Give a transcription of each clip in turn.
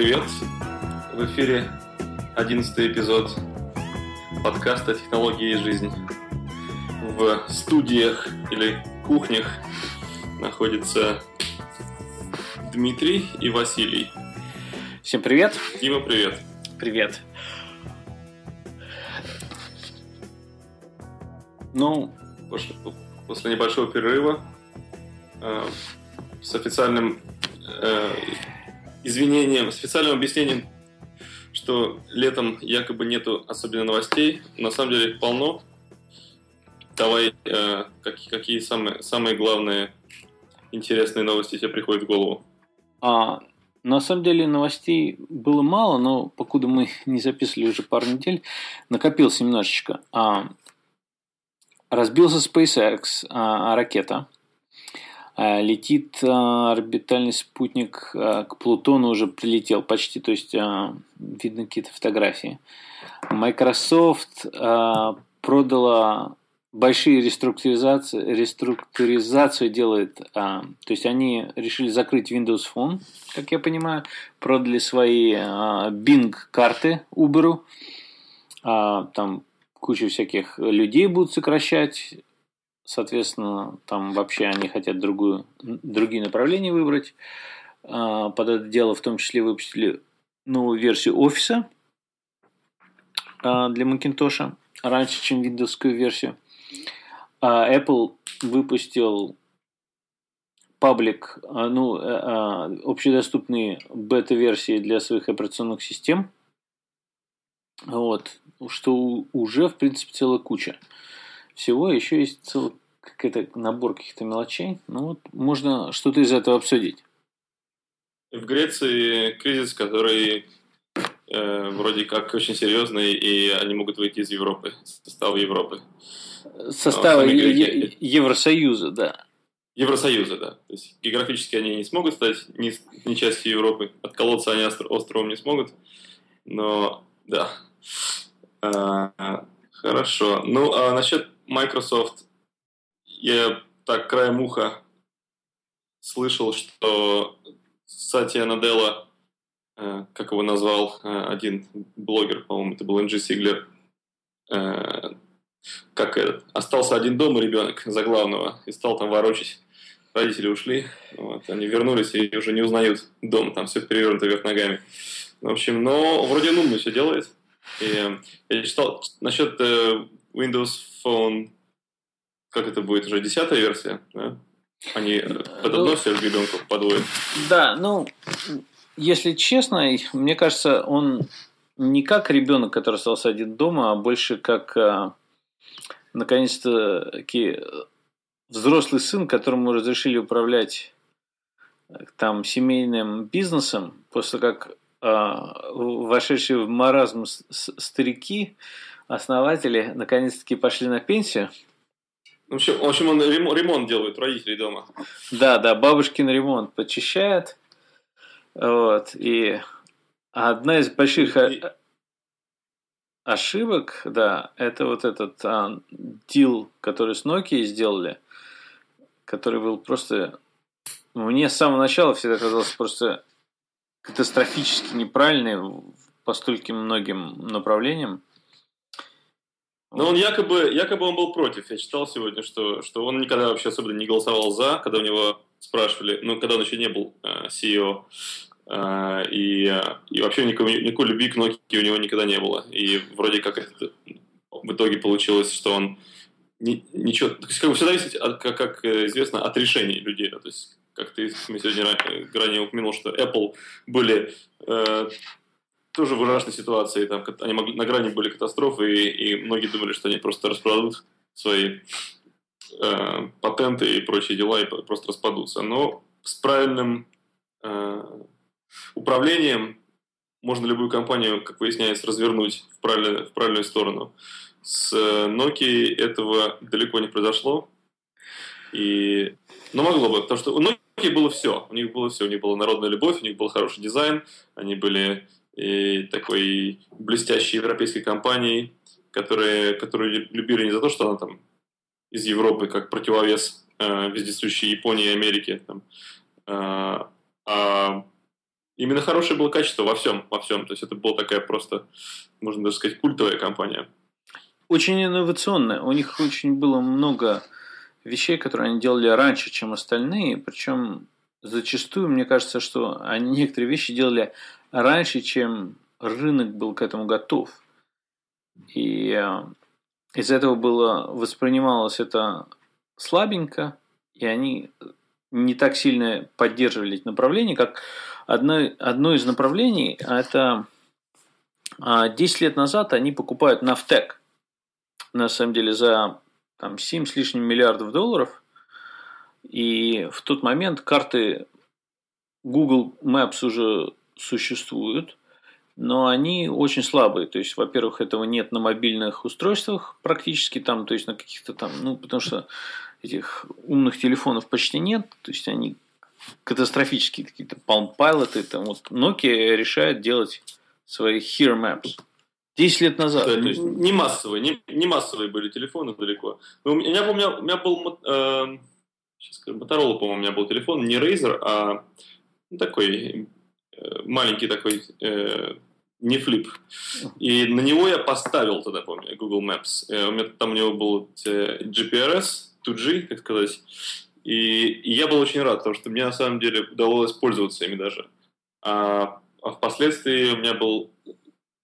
Привет! В эфире одиннадцатый эпизод подкаста «Технологии и жизнь». В студиях или кухнях находится Дмитрий и Василий. Всем привет! Дима, привет! Привет! Ну, после, после небольшого перерыва э, с официальным э, извинением, с официальным объяснением, что летом якобы нету особенно новостей, на самом деле их полно. Давай, э, какие, какие самые, самые главные интересные новости тебе приходят в голову? А, на самом деле новостей было мало, но покуда мы не записывали уже пару недель, накопился немножечко. А, разбился SpaceX а, ракета – летит э, орбитальный спутник э, к Плутону, уже прилетел почти, то есть видно какие-то фотографии. Microsoft продала большие реструктуризации, реструктуризацию делает, то есть они решили закрыть Windows Phone, как я понимаю, продали свои Bing карты Uber, там кучу всяких людей будут сокращать, Соответственно, там вообще они хотят другую, другие направления выбрать. А, под это дело в том числе выпустили новую версию офиса а, для Macintosh раньше, чем Windows версию. А Apple выпустил паблик, ну, э, общедоступные бета-версии для своих операционных систем. Вот, что уже, в принципе, целая куча всего, еще есть целый какой-то набор каких-то мелочей. Ну вот можно что-то из этого обсудить. В Греции кризис, который э, вроде как очень серьезный, и они могут выйти из Европы, состава Европы. Состава е- Евросоюза, да. Евросоюза, да. То есть географически они не смогут стать не, не частью Европы. Отколоться они островом не смогут. Но да. А, хорошо. Ну, а насчет Microsoft я так краем уха слышал, что Сатья Наделла, э, как его назвал э, один блогер, по-моему, это был Энджи Сиглер, э, как этот, остался один дома ребенок за главного и стал там ворочать. Родители ушли, вот, они вернулись и уже не узнают дом, там все перевернуто вверх ногами. В общем, но вроде он умно все делает. И я читал насчет Windows Phone как это будет уже десятая версия, да? Они э, под одно всех ребенка подводят. Да, ну, если честно, мне кажется, он не как ребенок, который остался один дома, а больше как а, наконец-то взрослый сын, которому разрешили управлять там семейным бизнесом, после как а, вошедшие в маразм старики, основатели, наконец-таки пошли на пенсию – в общем, в общем он ремонт делает родителей дома. Да, да, бабушкин ремонт почищает. Вот, и одна из больших и... ошибок, да, это вот этот а, дил, который с Nokia сделали, который был просто... Мне с самого начала всегда казался просто катастрофически неправильный по стольким многим направлениям. Но он якобы, якобы он был против. Я читал сегодня, что, что он никогда вообще особенно не голосовал за, когда у него спрашивали, ну, когда он еще не был э, CEO, э, и, и вообще никакой, никакой любви к Nokia у него никогда не было. И вроде как это в итоге получилось, что он ни, ничего... То есть, как бы все зависит, от, как, как известно, от решений людей. Да? То есть, как ты мы сегодня ранее упомянул, что Apple были э, тоже в ужасной ситуации. Там, они могли, на грани были катастрофы, и, и многие думали, что они просто распродадут свои э, патенты и прочие дела и просто распадутся. Но с правильным э, управлением можно любую компанию, как выясняется, развернуть в правильную, в правильную сторону. С Nokia этого далеко не произошло. И... Но могло бы, потому что у Nokia было все. У них было все. У них была народная любовь, у них был хороший дизайн, они были и такой блестящей европейской компанией, которые, которые любили не за то, что она там из Европы как противовес э, вездесущей Японии и Америке, там, э, а именно хорошее было качество во всем, во всем. То есть это была такая просто, можно даже сказать, культовая компания. Очень инновационная. У них очень было много вещей, которые они делали раньше, чем остальные. Причем зачастую, мне кажется, что они некоторые вещи делали раньше, чем рынок был к этому готов. И э, из этого было воспринималось это слабенько, и они не так сильно поддерживали эти направления, как одно, одно из направлений, это 10 а, лет назад они покупают Нафтек, на самом деле за там, 7 с лишним миллиардов долларов, и в тот момент карты Google Maps уже существуют, но они очень слабые. То есть, во-первых, этого нет на мобильных устройствах практически там, то есть на каких-то там, ну, потому что этих умных телефонов почти нет, то есть они катастрофические какие-то Palm Pilot, там вот Nokia решает делать свои Here Maps. 10 лет назад. Да, есть... Не массовые, не, не массовые были телефоны далеко. Но у, меня, у, меня, у меня был э, сейчас скажу, Motorola, по-моему, у меня был телефон, не Razer, а ну, такой маленький такой, э, не флип. И на него я поставил тогда, помню, Google Maps. Э, у меня, там у него был э, GPRS, 2G, так сказать. И, я был очень рад, потому что мне на самом деле удалось пользоваться ими даже. А, а впоследствии у меня был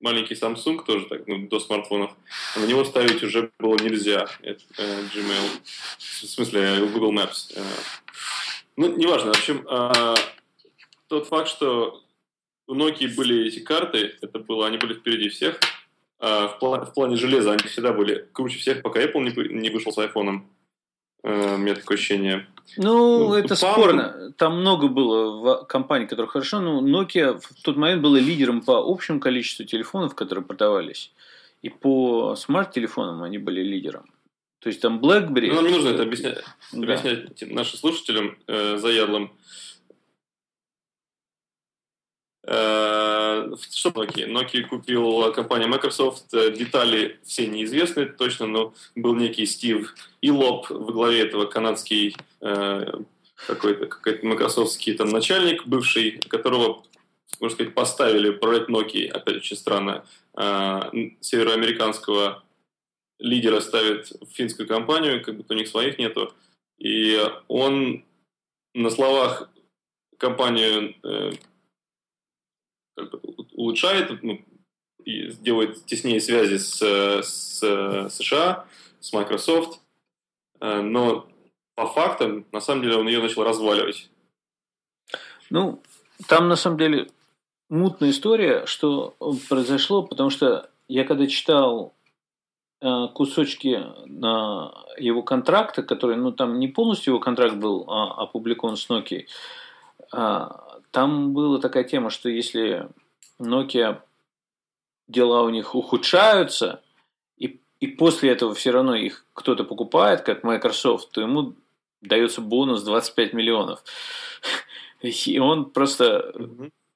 маленький Samsung тоже так, ну, до смартфонов. А на него ставить уже было нельзя. Это, э, Gmail. В смысле, э, Google Maps. Э. Ну, неважно. В общем, э, тот факт, что у Nokia были эти карты, это было, они были впереди всех. Э, в, плане, в плане железа они всегда были круче всех, пока Apple не, не вышел с iPhone. Э, у меня такое ощущение. Ну, ну это PAM... спорно. Там много было компаний, которые хорошо, но Nokia в тот момент была лидером по общему количеству телефонов, которые продавались. И по смарт-телефонам они были лидером. То есть там BlackBerry... Ну, нам не нужно это объяснять, да. объяснять нашим слушателям э, заядлым. Э, что Nokia? Nokia купил компания Microsoft. Э, детали все неизвестны точно, но был некий Стив Илоп во главе этого канадский э, какой-то какой майкрософтский там начальник бывший, которого, можно сказать, поставили проект Nokia, опять очень странно, североамериканского лидера ставит в финскую компанию, как будто у них своих нету. И он на словах компанию как бы улучшает ну, делает теснее связи с, с США, с Microsoft, э, но по фактам, на самом деле, он ее начал разваливать. Ну, там на самом деле мутная история, что произошло, потому что я когда читал э, кусочки его контракта, который, ну, там не полностью его контракт был а, опубликован с Nokia, там была такая тема, что если Nokia дела у них ухудшаются, и, и после этого все равно их кто-то покупает, как Microsoft, то ему дается бонус 25 миллионов. И он просто,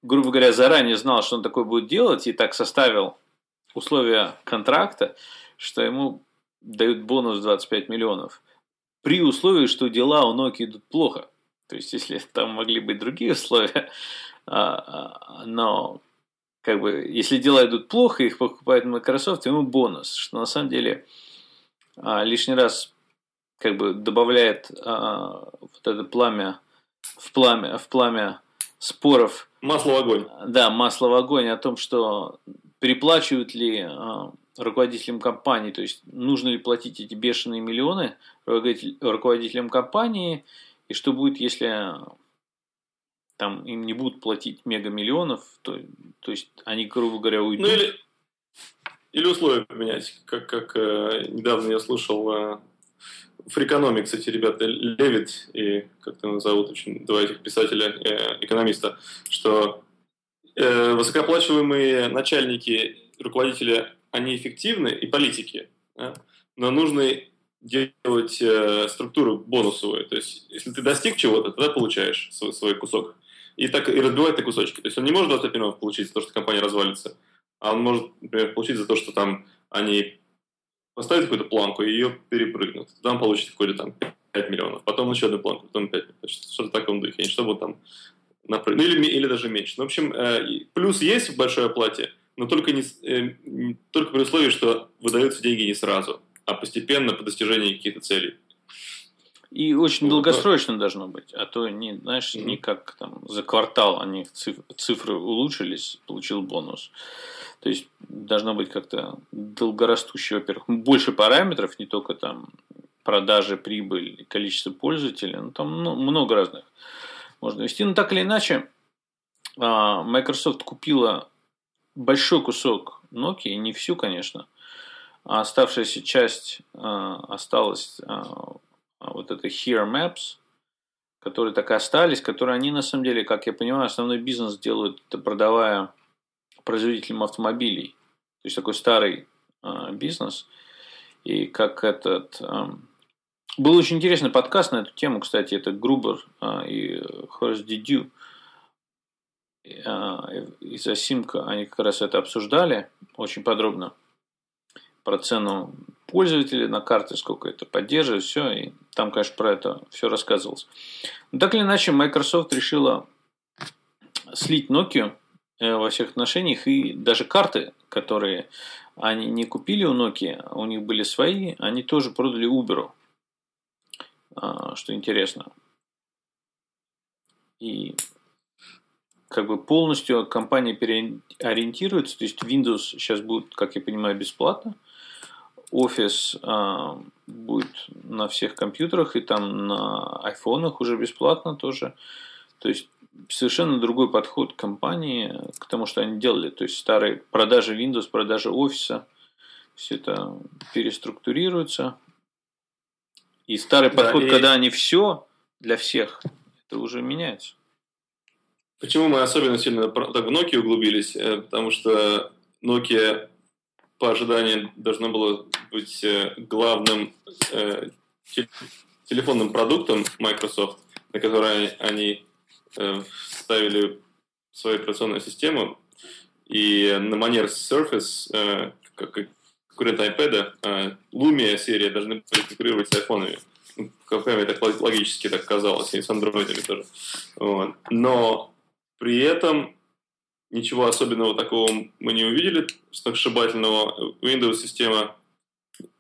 грубо говоря, заранее знал, что он такое будет делать, и так составил условия контракта, что ему дают бонус 25 миллионов. При условии, что дела у Nokia идут плохо. То есть, если там могли быть другие условия, а, а, но как бы, если дела идут плохо, их покупает Microsoft, ему бонус, что на самом деле а, лишний раз как бы добавляет вот это пламя в пламя, в пламя споров. Масло в огонь. Да, масло в огонь о том, что переплачивают ли руководителям компании, то есть нужно ли платить эти бешеные миллионы руководителям компании, и что будет, если там им не будут платить мега миллионов, то, то есть они, грубо говоря, уйдут. Ну или, или условия поменять, как, как э, недавно я слушал э, Фрикономик, кстати, ребята, Левит и как там зовут очень два этих писателя, э, экономиста, что э, высокооплачиваемые начальники, руководители, они эффективны и политики, да? но нужны делать э, структуру бонусовую. То есть, если ты достиг чего-то, тогда получаешь свой, свой кусок. И так и разбивает на кусочки. То есть он не может 25 миллионов получить за то, что компания развалится, а он может, например, получить за то, что там они поставят какую-то планку и ее перепрыгнут. Он получит какой-то там 5 миллионов, потом еще одну планку, потом 5 миллионов. Что-то в таком духе. Чтобы там на, ну, или, или даже меньше. Ну, в общем, э, плюс есть в большой оплате, но только, не, э, только при условии, что выдаются деньги не сразу, а постепенно по достижении каких-то целей. И очень вот, долгосрочно да. должно быть, а то не, знаешь, mm-hmm. не как там за квартал они цифры, цифры улучшились, получил бонус. То есть должно быть как-то долгорастущее, во-первых, больше параметров, не только там продажи, прибыль, количество пользователей, ну там ну, много разных можно вести. Но так или иначе, а, Microsoft купила большой кусок Nokia, не всю, конечно, а оставшаяся часть а, осталась а, вот это Here Maps, которые так и остались, которые они на самом деле, как я понимаю, основной бизнес делают, продавая производителям автомобилей. То есть такой старый бизнес. И как этот был очень интересный подкаст на эту тему, кстати, это Грубер и Хорст Дидю из Асимка, они как раз это обсуждали очень подробно про цену пользователя на карты, сколько это поддерживает, все, и там, конечно, про это все рассказывалось. Но так или иначе, Microsoft решила слить Nokia э, во всех отношениях, и даже карты, которые они не купили у Nokia, у них были свои, они тоже продали Uber. А, что интересно. И как бы полностью компания переориентируется, то есть Windows сейчас будет, как я понимаю, бесплатно, а, будет на всех компьютерах и там на айфонах уже бесплатно тоже. То есть совершенно другой подход компании к тому, что они делали. То есть старые продажи Windows, продажи офиса, все это переструктурируется, и старый да, подход, и... когда они все для всех, это уже меняется. Почему мы особенно сильно так в Nokia углубились? Э, потому что Nokia по ожиданию должно было быть э, главным э, телефонным продуктом Microsoft, на который они ставили свою операционную систему. И на манер Surface, как, конкурента iPad, Lumia серия должны были конкурировать с айфонами. Мне так логически так казалось, и с андроидами тоже. Вот. Но при этом ничего особенного такого мы не увидели, сногсшибательного. Windows-система,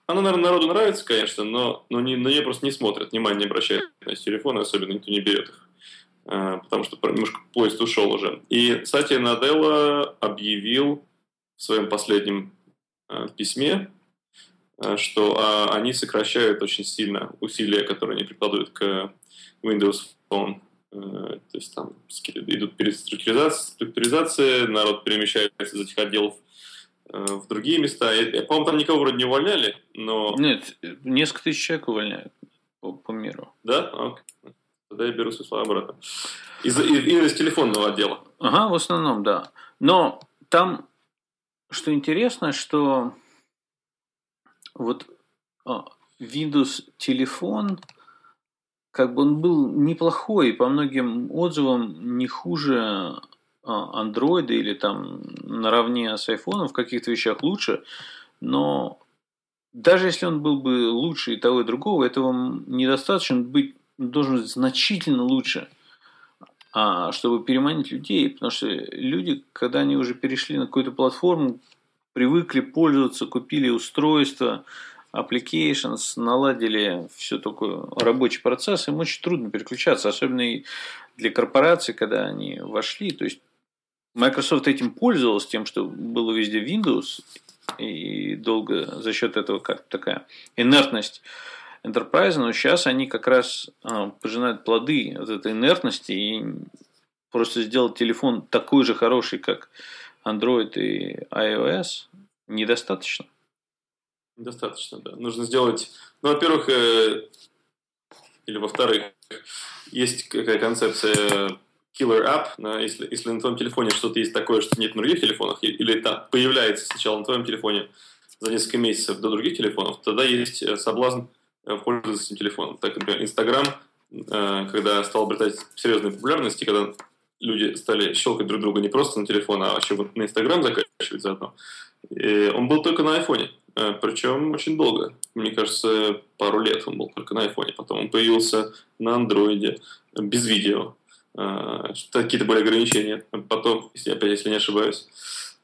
она, наверное, народу нравится, конечно, но, но не, на нее просто не смотрят, внимания не обращают на телефоны, особенно никто не берет их. А, потому что немножко поезд ушел уже. И Сатья Наделла объявил в своем последнем Э, письме, э, что а, они сокращают очень сильно усилия, которые они прикладывают к Windows Phone. Э, то есть там идут переструктуризации, структуризация, народ перемещается из этих отделов в другие места. Я, по-моему, там никого вроде не увольняли, но... Нет, несколько тысяч человек увольняют по, по миру. Да? Окей. Тогда я беру свои слова обратно. Из, из, из телефонного отдела. Ага, в основном, да. Но там что интересно, что вот а, Windows телефон, как бы он был неплохой, по многим отзывам не хуже а, Android или там наравне с iPhone, в каких-то вещах лучше, но даже если он был бы лучше и того и другого, этого недостаточно, быть должен быть значительно лучше – а чтобы переманить людей, потому что люди, когда они уже перешли на какую-то платформу, привыкли пользоваться, купили устройство, applications, наладили все такое рабочий процесс, им очень трудно переключаться, особенно и для корпораций, когда они вошли. То есть Microsoft этим пользовался, тем, что было везде Windows, и долго за счет этого как такая инертность Enterprise, но сейчас они как раз а, пожинают плоды вот этой инертности и просто сделать телефон такой же хороший, как Android и iOS, недостаточно. Недостаточно, да. Нужно сделать, ну, во-первых, э, или во-вторых, есть какая концепция killer app, да, если, если на твоем телефоне что-то есть такое, что нет на других телефонах, или там появляется сначала на твоем телефоне за несколько месяцев до других телефонов, тогда есть э, соблазн Э, пользоваться этим телефоном. Так, например, Инстаграм, э, когда стал обретать серьезную популярность, и когда люди стали щелкать друг друга не просто на телефон, а еще на Инстаграм заканчивать заодно, и он был только на айфоне. Э, Причем очень долго. Мне кажется, пару лет он был только на айфоне. Потом он появился на андроиде без видео. какие-то были ограничения. Потом, если, опять, если не ошибаюсь.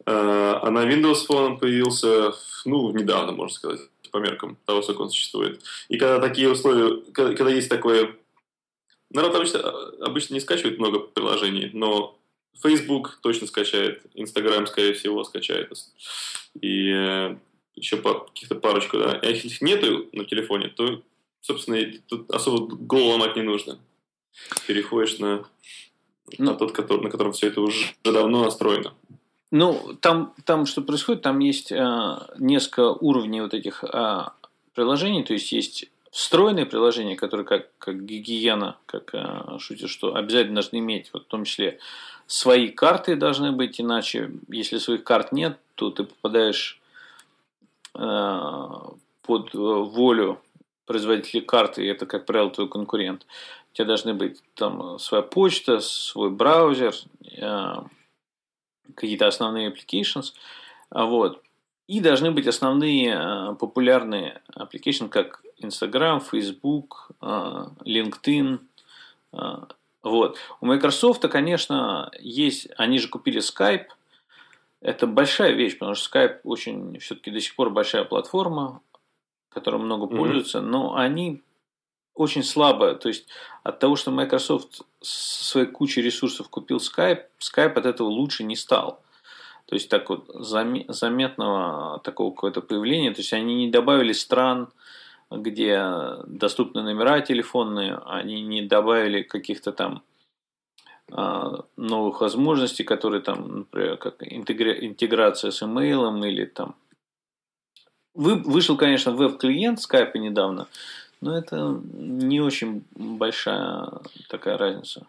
А на Windows Phone он появился, ну, недавно, можно сказать, по меркам того, сколько он существует. И когда такие условия, когда, когда есть такое... Народ обычно, обычно не скачивает много приложений, но Facebook точно скачает, Instagram, скорее всего, скачает. И э, еще каких-то парочку, да. А если их нету на телефоне, то, собственно, тут особо голову ломать не нужно. Переходишь на, ну, на тот, который, на котором все это уже давно настроено. Ну, там, там что происходит, там есть э, несколько уровней вот этих э, приложений, то есть есть встроенные приложения, которые как, как гигиена, как э, шутят, что обязательно должны иметь, вот, в том числе свои карты должны быть, иначе, если своих карт нет, то ты попадаешь под волю производителей карты, и это, как правило, твой конкурент. У тебя должны быть там своя почта, свой браузер, э, какие-то основные applications, вот. И должны быть основные э, популярные applications, как Instagram, Facebook, э, LinkedIn. Э, вот. У Microsoft, конечно, есть, они же купили Skype. Это большая вещь, потому что Skype очень все-таки до сих пор большая платформа, которой много пользуются, mm-hmm. но они очень слабо, то есть от того, что Microsoft своей кучей ресурсов купил Skype, Skype от этого лучше не стал. То есть так вот заметного такого какого-то появления, то есть они не добавили стран, где доступны номера телефонные, они не добавили каких-то там новых возможностей, которые там, например, как интеграция с имейлом или там Вышел, конечно, веб-клиент Skype недавно, но это не очень большая такая разница.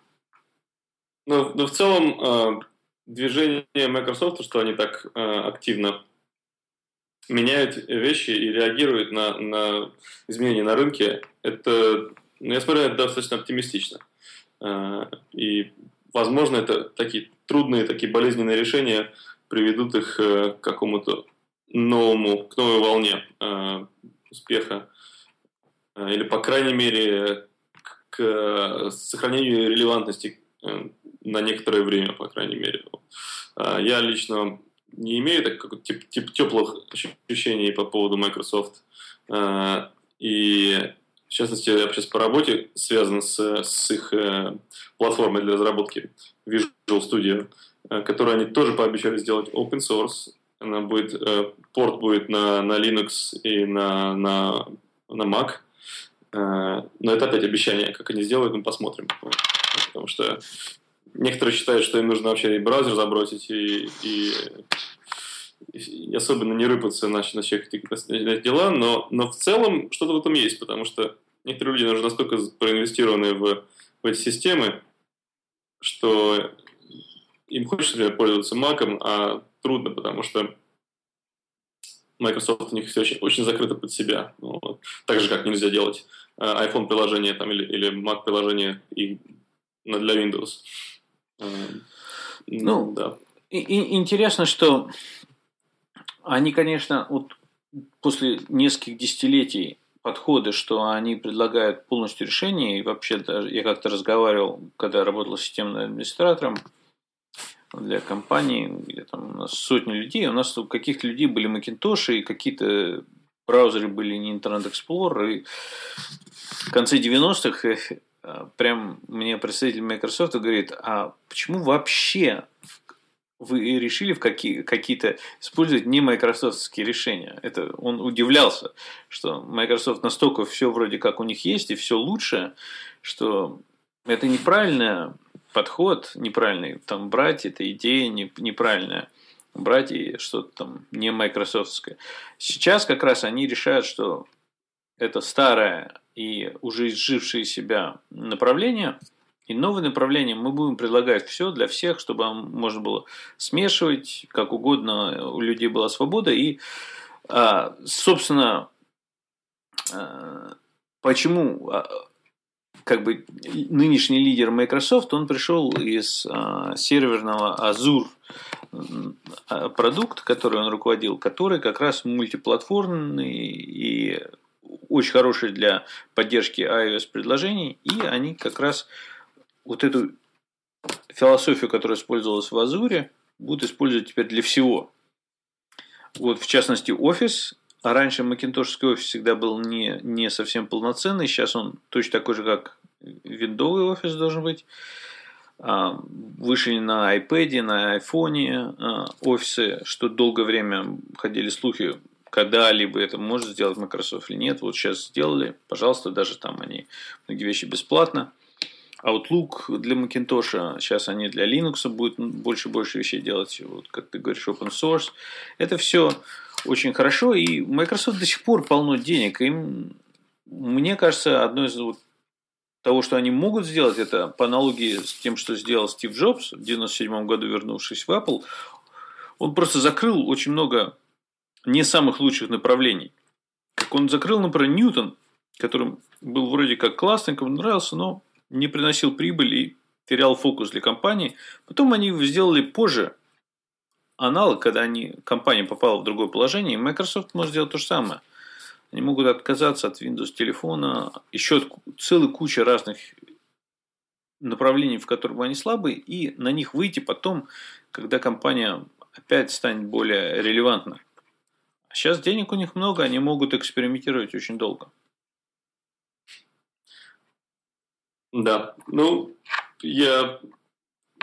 Но, но в целом э, движение Microsoft, что они так э, активно меняют вещи и реагируют на, на изменения на рынке, это, ну, я смотрю, это достаточно оптимистично. И, возможно, это такие трудные, такие болезненные решения приведут их к какому-то новому, к новой волне успеха Э, или, по крайней мере, к э, сохранению релевантности э, на некоторое время, по крайней мере. Я лично не имею так, как, тип, тип, теплых ощущений по поводу Microsoft. И, в частности, я сейчас по работе связан с, с их платформой для разработки Visual Studio, которую они тоже пообещали сделать open source. Она будет, порт будет на, на Linux и на, на, на Mac. Э, но это опять обещание, как они сделают, мы посмотрим. Потому что некоторые считают, что им нужно вообще и браузер забросить, и, и особенно не рыпаться на, на всех этих дела, но, но в целом что-то в этом есть, потому что некоторые люди уже настолько проинвестированы в, в эти системы, что им хочется, например, пользоваться Mac, а трудно, потому что Microsoft у них все очень, очень закрыто под себя. Ну, вот. Так же, как нельзя делать э, iPhone приложение там, или, или Mac приложение и для Windows. Э, ну, да. И, и, интересно, что они, конечно, вот после нескольких десятилетий подходы, что они предлагают полностью решение, и вообще даже я как-то разговаривал, когда работал системным администратором, для компании, где там у нас сотни людей, у нас у каких-то людей были Macintosh, и какие-то браузеры были не Internet Explorer, и в конце 90-х э, прям мне представитель Microsoft говорит, а почему вообще вы решили в какие, какие-то использовать не майкрософтские решения. Это он удивлялся, что Microsoft настолько все вроде как у них есть и все лучше, что это неправильно подход неправильный. Там брать эта идея не, неправильная. Брать и что-то там не майкрософтское. Сейчас как раз они решают, что это старое и уже изжившее себя направление, и новое направление мы будем предлагать все для всех, чтобы можно было смешивать как угодно, у людей была свобода. И, а, собственно, а, почему а, как бы нынешний лидер Microsoft, он пришел из серверного Azure продукт, который он руководил, который как раз мультиплатформный и очень хороший для поддержки iOS предложений, и они как раз вот эту философию, которая использовалась в Азуре, будут использовать теперь для всего. Вот, в частности, офис. А раньше Макинтошский офис всегда был не, не совсем полноценный. Сейчас он точно такой же, как виндовый офис должен быть. А, вышли на iPad, на iPhone а, офисы, что долгое время ходили слухи, когда-либо это может сделать Microsoft или нет. Вот сейчас сделали, пожалуйста, даже там они многие вещи бесплатно. Outlook для Macintosh, сейчас они для Linux будут больше и больше вещей делать, вот как ты говоришь, open source. Это все очень хорошо, и Microsoft до сих пор полно денег. Им, мне кажется, одно из вот того, что они могут сделать, это по аналогии с тем, что сделал Стив Джобс в 1997 году, вернувшись в Apple, он просто закрыл очень много не самых лучших направлений. Как он закрыл, например, Ньютон, которым был вроде как классный, кому нравился, но не приносил прибыль и терял фокус для компании. Потом они сделали позже аналог, когда они, компания попала в другое положение, и Microsoft может сделать то же самое. Они могут отказаться от Windows телефона, еще от целой кучи разных направлений, в которых они слабые, и на них выйти потом, когда компания опять станет более релевантной. А сейчас денег у них много, они могут экспериментировать очень долго. Да, ну, я...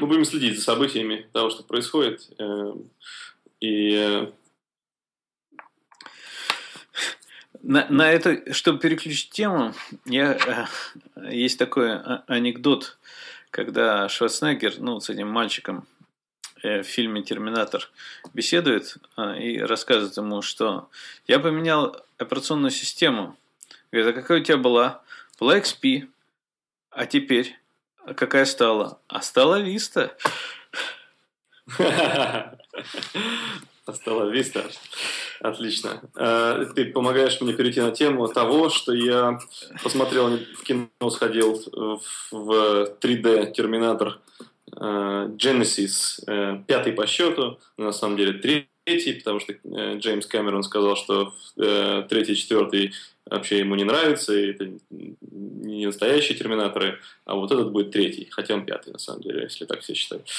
Мы будем следить за событиями того, что происходит. Э, и э, на, на это, чтобы переключить тему, я, э, есть такой анекдот, когда Шварценеггер, ну, с этим мальчиком в фильме «Терминатор» беседует и рассказывает ему, что я поменял операционную систему. Говорит, а какая у тебя была? Была XP. А теперь? какая стала? А стала Виста. Остала Виста. Отлично. Э, ты помогаешь мне перейти на тему того, что я посмотрел в кино, сходил в 3D Терминатор э, Genesis, э, пятый по счету, на самом деле третий, потому что Джеймс Кэмерон сказал, что третий, четвертый вообще ему не нравится, и это не настоящие терминаторы, а вот этот будет третий, хотя он пятый, на самом деле, если так все считать.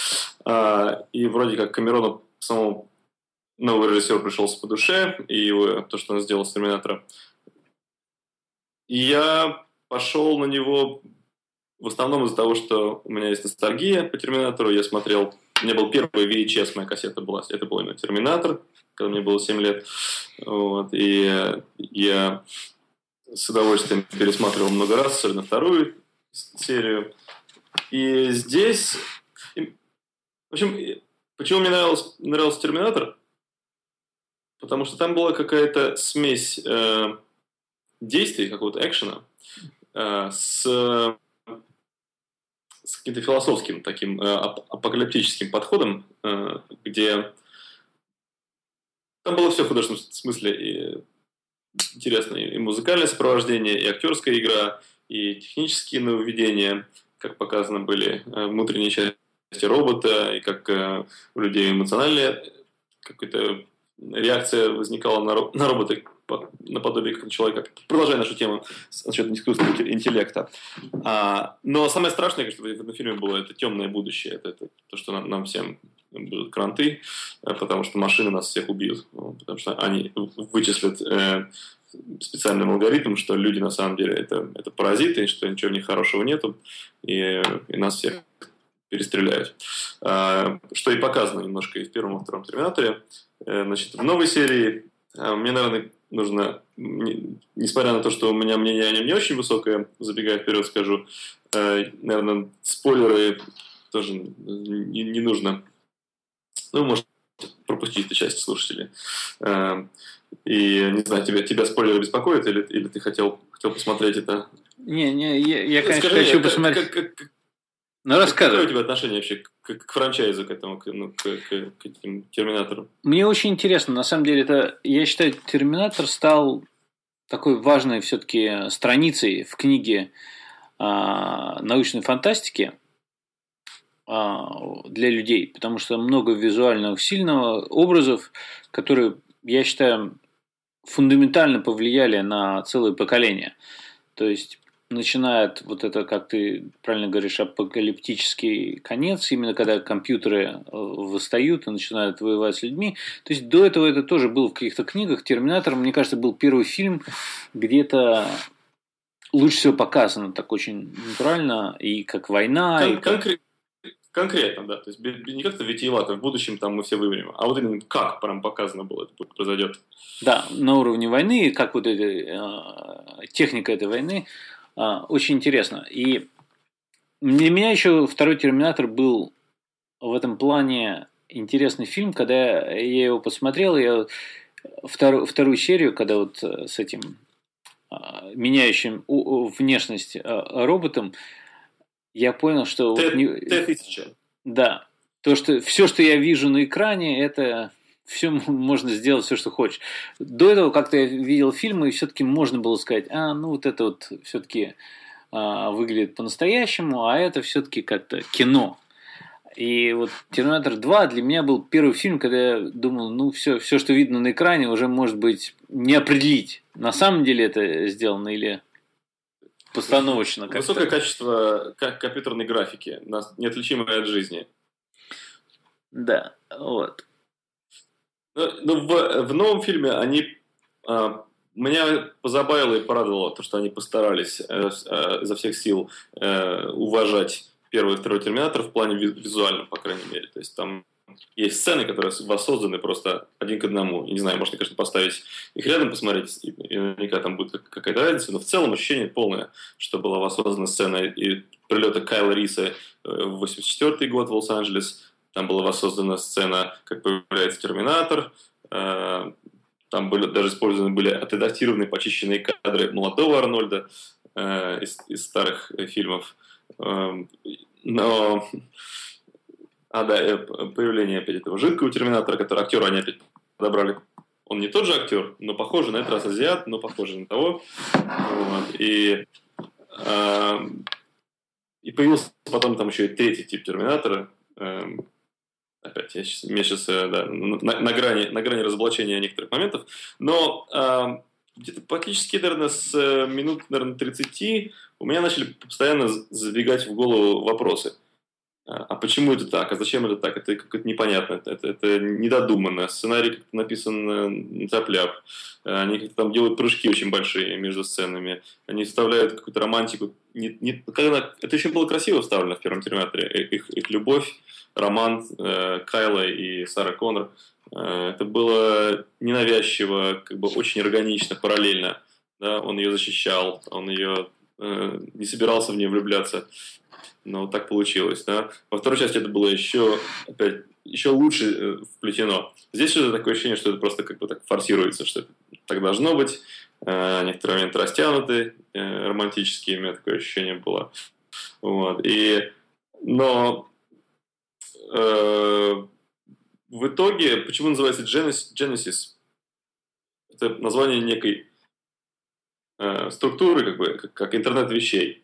А, и вроде как Камерону самому новый режиссер пришелся по душе, и его, то, что он сделал с Терминатора. И я пошел на него в основном из-за того, что у меня есть ностальгия по Терминатору. Я смотрел, у меня был первый VHS, моя кассета была, это был именно Терминатор, когда мне было 7 лет. Вот, и я с удовольствием пересматривал много раз, особенно вторую серию. И здесь... В общем, почему мне нравился, нравился «Терминатор»? Потому что там была какая-то смесь э, действий, какого-то экшена, э, с, с каким-то философским таким э, апокалиптическим подходом, э, где там было все в художественном смысле. И интересно и музыкальное сопровождение, и актерская игра, и технические нововведения, как показано были э, внутренние части робота, и как у людей эмоциональная какая-то реакция возникала на, на робота наподобие как человека. Продолжая нашу тему насчет искусственного интеллекта. А, но самое страшное, что в этом фильме было, это темное будущее. Это, это то, что нам, нам всем будут кранты, э, потому что машины нас всех убьют. Потому что они вычислят э, специальным алгоритмом, что люди на самом деле это, это паразиты, что ничего в них хорошего нету, и, и нас всех перестреляют. А, что и показано немножко и в первом, и втором Терминаторе. Э, значит, в новой серии а, мне, наверное, нужно, несмотря на то, что у меня мнение о нем не очень высокое, забегая вперед скажу, наверное, спойлеры тоже не, не нужно ну, может, пропустить эту часть слушателей. И, не знаю, тебя, тебя спойлеры беспокоят, или, или ты хотел, хотел посмотреть это? Не, не, я, я конечно, Скажи, хочу посмотреть. Как, как, ну, рассказывай. Какое у тебя отношение вообще к, к франчайзу, к этому, к, ну, к, к, к этим терминаторам? Мне очень интересно. На самом деле, это, я считаю, Терминатор стал такой важной все-таки страницей в книге а, научной фантастики. А, для людей, потому что много визуального сильного образов, которые, я считаю, фундаментально повлияли на целое поколение. То есть начинает вот это, как ты правильно говоришь, апокалиптический конец, именно когда компьютеры э, восстают и начинают воевать с людьми. То есть до этого это тоже было в каких-то книгах. Терминатор, мне кажется, был первый фильм, где-то лучше всего показано так очень натурально, и как война. Кон- и как... конкрет- Конкретно, да. То есть не как-то витиевато, в будущем там мы все вымрем, а вот именно как прям показано было это произойдет. Да, на уровне войны, как вот эта э, техника этой войны, очень интересно. И для меня еще второй Терминатор был в этом плане интересный фильм, когда я его посмотрел, я вторую, вторую серию, когда вот с этим э, меняющим внешность роботом, я понял, что... Т-1000. Да. То, что все, что я вижу на экране, это все можно сделать, все, что хочешь. До этого как-то я видел фильмы, и все-таки можно было сказать, а, ну вот это вот все-таки а, выглядит по-настоящему, а это все-таки как-то кино. И вот Терминатор 2 для меня был первый фильм, когда я думал, ну все, все, что видно на экране, уже может быть не определить, на самом деле это сделано или постановочно. Как Высокое качество компьютерной графики, неотличимое от жизни. Да, вот. Ну, ну, в, в новом фильме они... А, меня позабавило и порадовало то, что они постарались э, э, всех сил э, уважать первый и второй Терминатор в плане визуальном, по крайней мере. То есть там есть сцены, которые воссозданы просто один к одному. не знаю, можно, конечно, поставить их рядом, посмотреть, и, и наверняка там будет какая-то разница, но в целом ощущение полное, что была воссоздана сцена и прилета Кайла Риса в 84 год в Лос-Анджелес, там была воссоздана сцена, как появляется Терминатор. Э, там были, даже использованы были отредактированные, почищенные кадры молодого Арнольда э, из, из старых фильмов. Эм, но... А, да, э, появление опять этого жидкого Терминатора, который актера они опять подобрали. Он не тот же актер, но похожий на этот раз азиат, но похожий на того. Вот. И, э, и появился потом там еще и третий тип Терминатора, эм, опять, я сейчас, мне сейчас да, на, на, грани, на грани разоблачения некоторых моментов, но э, где-то практически, наверное, с э, минут, наверное, 30 у меня начали постоянно забегать в голову вопросы. А, а почему это так? А зачем это так? Это как-то непонятно, это, это, недодуманно. Сценарий как-то написан тяп-ляп. Они как-то там делают прыжки очень большие между сценами. Они вставляют какую-то романтику. Не, не, когда, это еще было красиво вставлено в первом Терминаторе. Э, их, их любовь, роман э, Кайла и Сара Коннор. Э, это было ненавязчиво, как бы очень органично, параллельно. Да? Он ее защищал, он ее э, не собирался в нее влюбляться. Но так получилось. Да? Во второй части это было еще, опять, еще лучше э, вплетено. Здесь же такое ощущение, что это просто как бы так форсируется, что так должно быть. Э, некоторые моменты растянуты, э, романтические, у меня такое ощущение было. Вот. И, но в итоге, почему называется Genesis? Это название некой э, структуры, как бы, как, интернет вещей.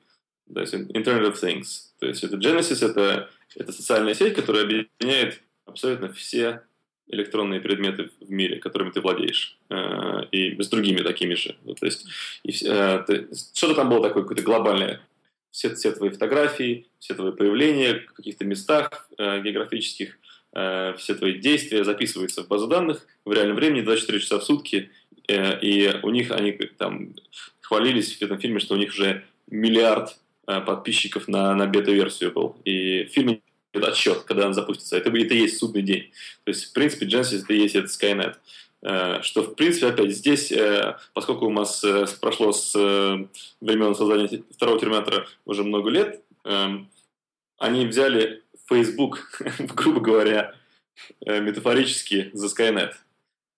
То есть Internet of Things. То есть это Genesis это, это социальная сеть, которая объединяет абсолютно все электронные предметы в мире, которыми ты владеешь, э, и с другими такими же. То есть, э, что-то там было такое какое-то глобальное все, все твои фотографии, все твои появления в каких-то местах э, географических, э, все твои действия записываются в базу данных в реальном времени 24 часа в сутки. Э, и у них, они там хвалились в этом фильме, что у них уже миллиард э, подписчиков на, на бета-версию был. И в фильме отсчет, когда он запустится. Это, это и есть судный день. То есть, в принципе, Genesis это и есть этот Skynet. Э, что, в принципе, опять здесь, э, поскольку у нас э, прошло с времен создания второго терминатора уже много лет, эм, они взяли Facebook, грубо говоря, метафорически за Skynet.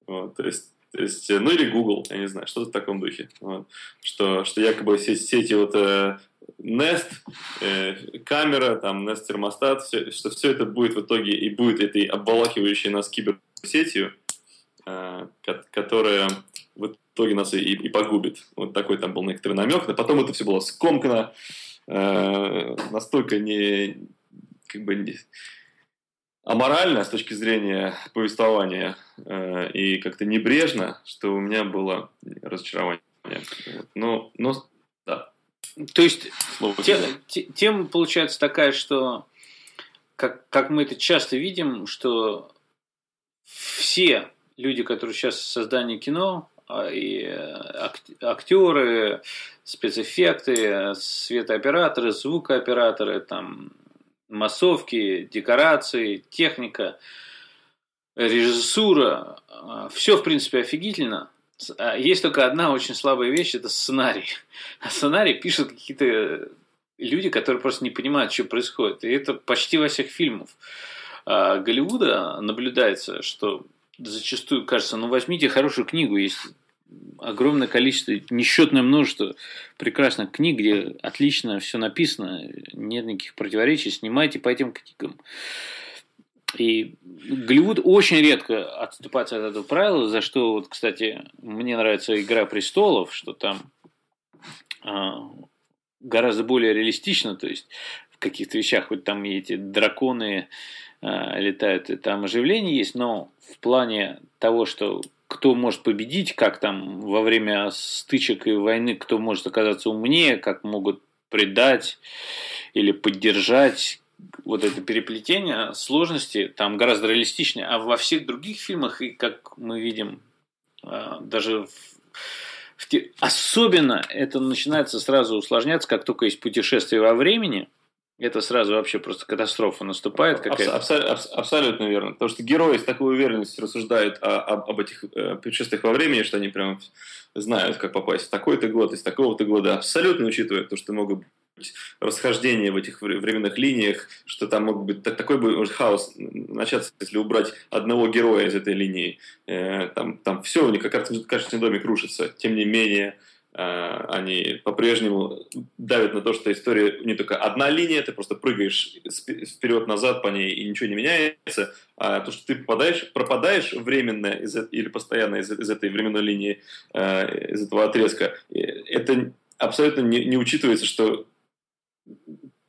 Вот, то есть то есть, ну или Google, я не знаю, что-то в таком духе. Вот. Что, что якобы все, эти вот э, Nest, э, камера, там, Nest термостат, все, что все это будет в итоге и будет этой обволакивающей нас киберсетью, которая в итоге нас и, и погубит. Вот такой там был некоторый намек. Но потом это все было скомкано, э, настолько не, как бы не, аморально с точки зрения повествования э, и как-то небрежно, что у меня было разочарование. Но, но да, То есть тем, тем получается такая, что как, как мы это часто видим, что все люди, которые сейчас в создании кино, а, и э, актеры, спецэффекты, светооператоры, звукооператоры, там, массовки, декорации, техника, режиссура, а, все, в принципе, офигительно. А, есть только одна очень слабая вещь – это сценарий. А сценарий пишут какие-то люди, которые просто не понимают, что происходит. И это почти во всех фильмах Голливуда наблюдается, что зачастую кажется, ну возьмите хорошую книгу, есть огромное количество, несчетное множество прекрасных книг, где отлично все написано, нет никаких противоречий, снимайте по этим книгам. И Голливуд очень редко отступается от этого правила, за что, вот, кстати, мне нравится «Игра престолов», что там а, гораздо более реалистично, то есть в каких-то вещах, хоть там и эти драконы летают, и там оживление есть, но в плане того, что кто может победить, как там во время стычек и войны, кто может оказаться умнее, как могут предать или поддержать, вот это переплетение сложности там гораздо реалистичнее, а во всех других фильмах, и как мы видим, а, даже в, в особенно это начинается сразу усложняться, как только есть путешествие во времени, это сразу вообще просто катастрофа наступает. Какая-то. Абс- абс- абсолютно верно. Потому что герои с такой уверенностью рассуждают о, об, об этих э, путешествиях во времени, что они прям знают, как попасть в такой-то год, из такого-то года. Абсолютно учитывая то, что могут расхождение в этих временных линиях, что там мог быть такой бы хаос начаться, если убрать одного героя из этой линии. Э, там, там все у них как карточный домик рушится. Тем не менее, они по-прежнему давят на то, что история не только одна линия, ты просто прыгаешь вперед-назад по ней и ничего не меняется, а то, что ты попадаешь, пропадаешь временно из, или постоянно из, из этой временной линии, э, из этого отрезка, это абсолютно не, не учитывается, что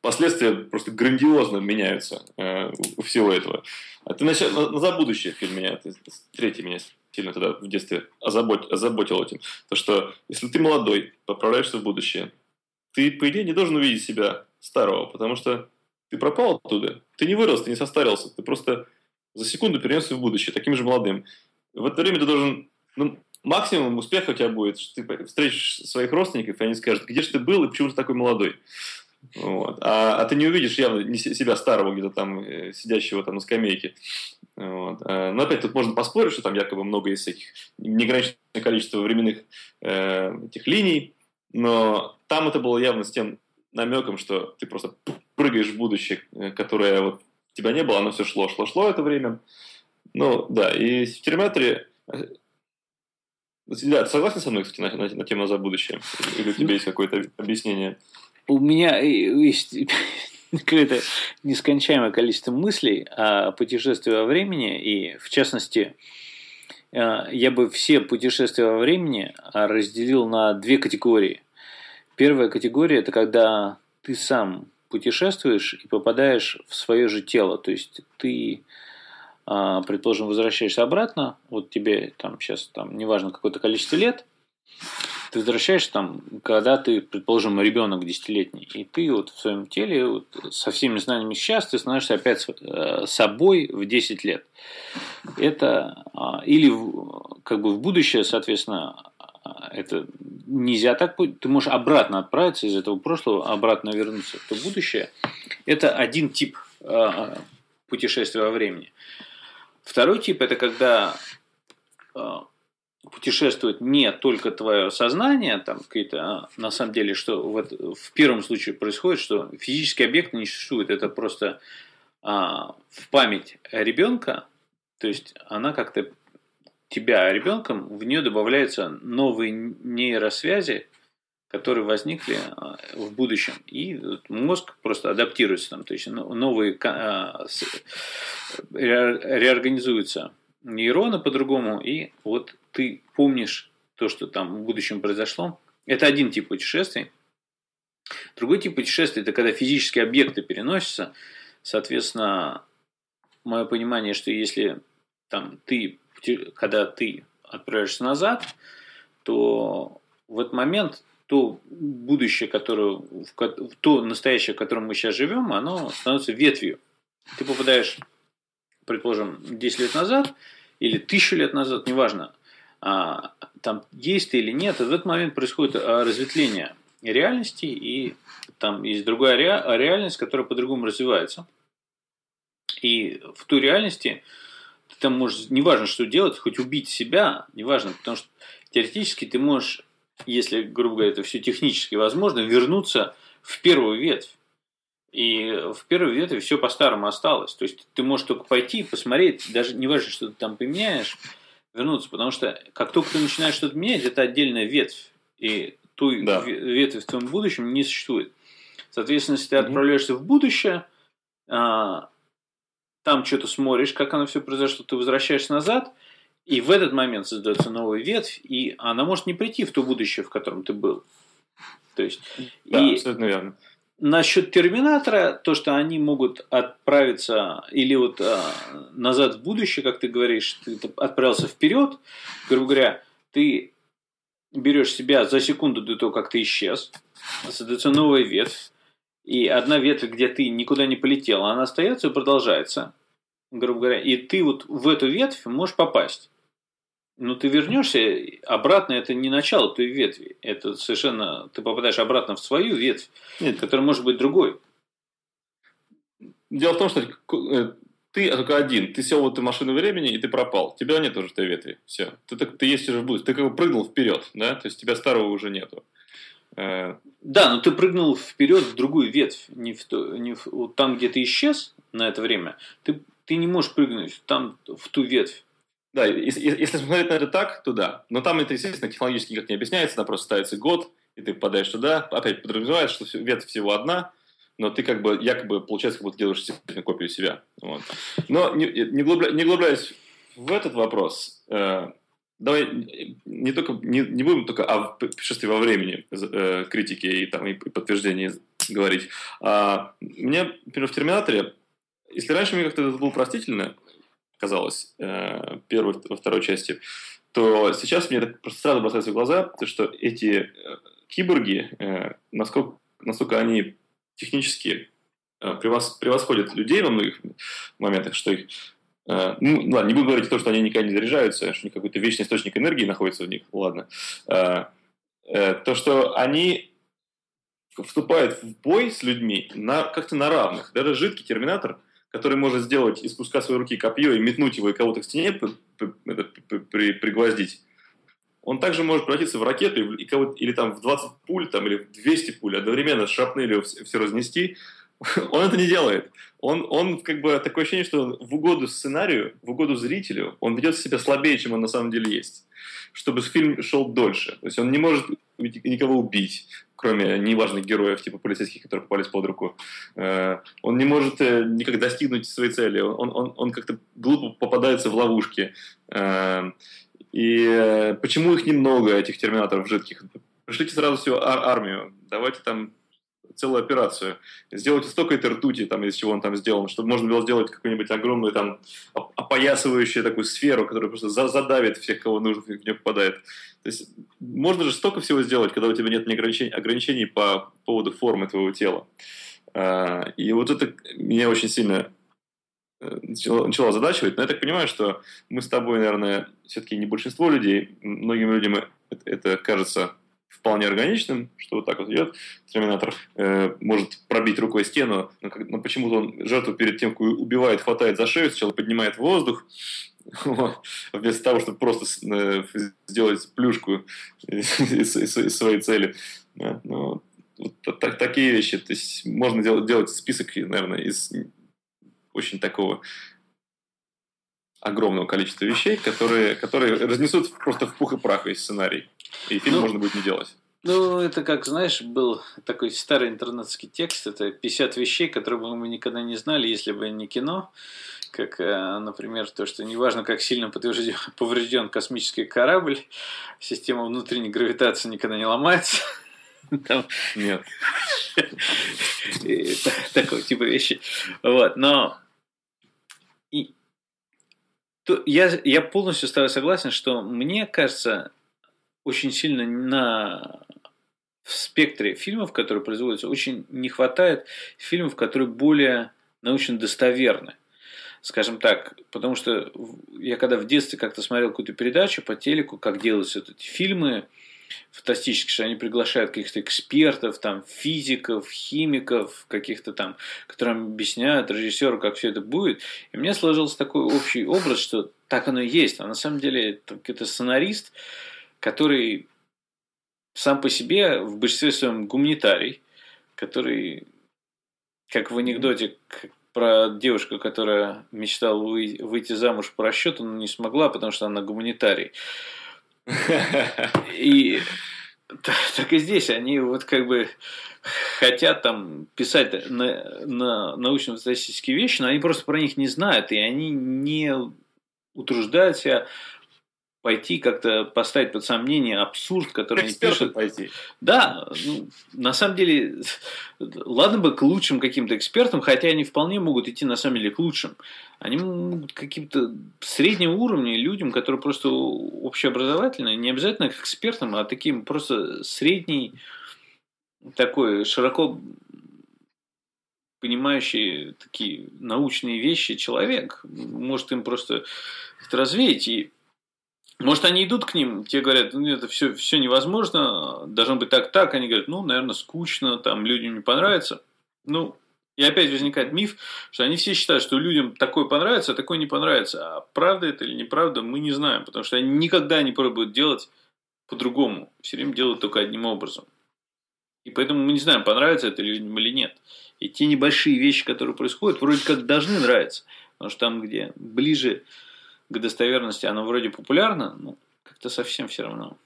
последствия просто грандиозно меняются э, у всего этого. А ты на, за будущее фильм меня, ты, третий меня сильно тогда в детстве озабот, озаботил этим. То, что если ты молодой, поправляешься в будущее, ты, по идее, не должен увидеть себя старого, потому что ты пропал оттуда, ты не вырос, ты не состарился, ты просто за секунду перенесся в будущее, таким же молодым. В это время ты должен, ну, максимум успеха у тебя будет, что ты встретишь своих родственников, и они скажут, где же ты был и почему ты такой молодой. Вот. А, а ты не увидишь явно не себя старого где-то там, э, сидящего там на скамейке. Вот. А, но опять тут можно поспорить, что там якобы много из этих неограниченное количество временных э, этих линий, но там это было явно с тем намеком, что ты просто прыгаешь в будущее, э, которое вот тебя не было, оно все шло, шло, шло это время. Ну, да, и в Терминаторе э, да, ты согласен со мной, кстати, на, на, на тему за будущее? Или у тебя есть какое-то объяснение? У меня есть какое-то нескончаемое количество мыслей о путешествии во времени, и в частности, э, я бы все путешествия во времени разделил на две категории. Первая категория – это когда ты сам путешествуешь и попадаешь в свое же тело, то есть ты э, предположим, возвращаешься обратно, вот тебе там сейчас, там, неважно, какое-то количество лет, ты возвращаешься там, когда ты, предположим, ребенок десятилетний, и ты вот в своем теле вот, со всеми знаниями сейчас ты становишься опять э, собой в 10 лет. Это а, или как бы в будущее, соответственно, а, это нельзя так, ты можешь обратно отправиться из этого прошлого, обратно вернуться то будущее. Это один тип а, путешествия во времени. Второй тип это когда путешествует не только твое сознание, там какие-то, а на самом деле, что вот в первом случае происходит, что физический объект не существует, это просто а, в память ребенка, то есть она как-то тебя ребенком, в нее добавляются новые нейросвязи, которые возникли а, в будущем. И мозг просто адаптируется там, то есть новые а, реорганизуются нейроны по-другому, и вот ты помнишь то, что там в будущем произошло. Это один тип путешествий. Другой тип путешествий – это когда физические объекты переносятся. Соответственно, мое понимание, что если там ты, когда ты отправляешься назад, то в этот момент то будущее, которое, то настоящее, в котором мы сейчас живем, оно становится ветвью. Ты попадаешь, предположим, 10 лет назад или тысячу лет назад, неважно, там есть или нет, в этот момент происходит а, разветвление реальности, и там есть другая реальность, которая по-другому развивается. И в той реальности ты там можешь, неважно, что делать, хоть убить себя, неважно, потому что теоретически ты можешь, если, грубо говоря, это все технически возможно, вернуться в первую ветвь. И в первой ветви все по-старому осталось. То есть ты можешь только пойти и посмотреть, даже не важно, что ты там поменяешь, вернуться. Потому что как только ты начинаешь что-то менять, это отдельная ветвь. И той да. ветви в твоем будущем не существует. Соответственно, если ты mm-hmm. отправляешься в будущее, а, там что-то смотришь, как оно все произошло, ты возвращаешься назад, и в этот момент создается новая ветвь, и она может не прийти в то будущее, в котором ты был. То есть, да, и абсолютно верно. Насчет Терминатора, то, что они могут отправиться или вот а, назад в будущее, как ты говоришь, ты отправился вперед, грубо говоря, ты берешь себя за секунду до того, как ты исчез, создается новая ветвь, и одна ветвь, где ты никуда не полетел, она остается и продолжается, грубо говоря, и ты вот в эту ветвь можешь попасть. Но ты вернешься обратно, это не начало той ветви. Это совершенно ты попадаешь обратно в свою ветвь, Нет. которая может быть другой. Дело в том, что э, ты только один. Ты сел в эту машину времени, и ты пропал. Тебя нет уже в той ветви. Все. Ты, ты, ты есть уже в будущем. Ты как бы прыгнул вперед, да? То есть тебя старого уже нету. Э, да, но ты прыгнул вперед в другую ветвь, не в, то, не в вот там, где ты исчез на это время, ты, ты не можешь прыгнуть там в ту ветвь. Да, если, смотреть на это так, то да. Но там это, естественно, технологически никак не объясняется, там просто ставится год, и ты попадаешь туда, опять подразумевает, что ветвь всего одна, но ты как бы якобы, получается, как будто делаешь копию себя. Вот. Но не, не, глубля, не глубляясь в этот вопрос, э, давай не, только, не, не будем только о путешествии во времени э, критики и, там, и подтверждении говорить. А, мне, например, в «Терминаторе», если раньше мне как-то это было простительно, казалось, э, первой, во второй части, то сейчас мне просто сразу бросается в глаза, то, что эти э, киборги, э, насколько, насколько они технически э, превосходят людей во многих моментах, что их Uh, ну, ладно, не буду говорить то, что они никогда не заряжаются, что у них какой-то вечный источник энергии находится в них, ладно. Uh, uh, то, что они вступают в бой с людьми на, как-то на равных. Даже жидкий терминатор, который может сделать из куска своей руки копье и метнуть его и кого-то к стене при, пригвоздить, он также может превратиться в ракету и кого или там в 20 пуль, там, или в 200 пуль одновременно шрапнелью все, все разнести. Он это не делает. Он, он как бы такое ощущение, что в угоду сценарию, в угоду зрителю, он ведет себя слабее, чем он на самом деле есть. Чтобы фильм шел дольше. То есть он не может никого убить, кроме неважных героев, типа полицейских, которые попались под руку. Э, он не может э, никак достигнуть своей цели. Он, он, он как-то глупо попадается в ловушки. Э, и почему их немного, этих терминаторов жидких? Пришлите сразу всю ар- армию, давайте там целую операцию. Сделайте столько этой ртути, там, из чего он там сделан, чтобы можно было сделать какую-нибудь огромную там опоясывающую такую сферу, которая просто задавит всех, кого нужно, в нее попадает. То есть можно же столько всего сделать, когда у тебя нет ограничений, ограничений по поводу формы твоего тела. А, и вот это меня очень сильно начало, начало озадачивать, но я так понимаю, что мы с тобой, наверное, все-таки не большинство людей, многим людям это кажется вполне органичным, что вот так вот идет терминатор, э, может пробить рукой стену, но, как, но почему-то он жертву перед тем, как убивает, хватает за шею, сначала поднимает воздух, вместо того, чтобы просто э, сделать плюшку из, своей цели. Ну, такие вещи. То есть можно делать список, наверное, из очень такого огромного количества вещей, которые, которые разнесут просто в пух и прах весь сценарий. И фильм ну, можно будет не делать. Ну, это как, знаешь, был такой старый интернетский текст, это 50 вещей, которые бы мы никогда не знали, если бы не кино. Как, э, например, то, что неважно, как сильно поврежден, космический корабль, система внутренней гравитации никогда не ломается. Там... Нет. Такого типа вещи. Вот, но я, я полностью с тобой согласен, что мне кажется, очень сильно на в спектре фильмов, которые производятся, очень не хватает фильмов, которые более научно достоверны. Скажем так, потому что я когда в детстве как-то смотрел какую-то передачу по телеку, как делаются эти фильмы, фантастические, что они приглашают каких-то экспертов, там, физиков, химиков, каких-то там, которым объясняют режиссеру, как все это будет. И мне сложился такой общий образ, что так оно и есть. А на самом деле это сценарист, который сам по себе в большинстве своем гуманитарий, который, как в анекдоте про девушку, которая мечтала выйти замуж по расчету, но не смогла, потому что она гуманитарий. И так и здесь они вот как бы хотят там писать на, на научно-фантастические вещи, но они просто про них не знают, и они не утруждают себя пойти как-то поставить под сомнение абсурд, который они пишут. пойти. Да, ну, на самом деле, ладно бы к лучшим каким-то экспертам, хотя они вполне могут идти на самом деле к лучшим. Они могут каким-то среднего уровня людям, которые просто общеобразовательные, не обязательно к экспертам, а таким просто средний, такой широко понимающий такие научные вещи человек, может им просто это развеять. И может, они идут к ним, те говорят, ну, это все, все невозможно, должно быть так-так. Они говорят, ну, наверное, скучно, там, людям не понравится. Ну, и опять возникает миф, что они все считают, что людям такое понравится, а такое не понравится. А правда это или неправда, мы не знаем, потому что они никогда не пробуют делать по-другому. Все время делают только одним образом. И поэтому мы не знаем, понравится это людям или нет. И те небольшие вещи, которые происходят, вроде как должны нравиться. Потому что там, где ближе к достоверности оно вроде популярно, но как-то совсем все равно.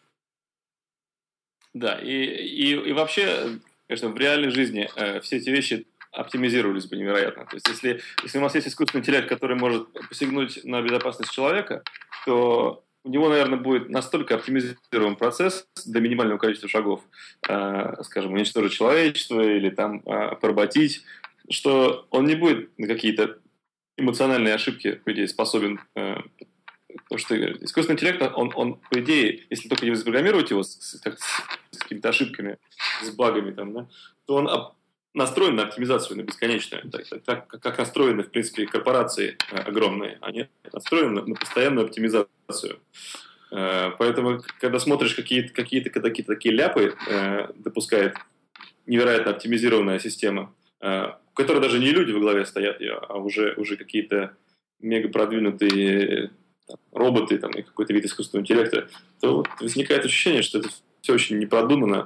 Да, и, и, и вообще, конечно, в реальной жизни э, все эти вещи оптимизировались бы невероятно. То есть, если, если у нас есть искусственный интеллект, который может посягнуть на безопасность человека, то у него, наверное, будет настолько оптимизирован процесс до минимального количества шагов, э, скажем, уничтожить человечество или там э, поработить, что он не будет на какие-то эмоциональные ошибки, по идее, способен... Э, потому что искусственный интеллект, он, он, по идее, если только не запрограммировать его с, с, с какими-то ошибками, с багами, там, да, то он об, настроен на оптимизацию, на бесконечную. Так, так, как, настроены, в принципе, корпорации э, огромные. Они настроены на, постоянную оптимизацию. Э, поэтому, когда смотришь какие-то какие-то какие такие ляпы, э, допускает невероятно оптимизированная система, э, которой даже не люди во главе стоят, а уже, уже какие-то мега продвинутые там, роботы там, и какой-то вид искусственного интеллекта, то вот возникает ощущение, что это все очень непродуманно.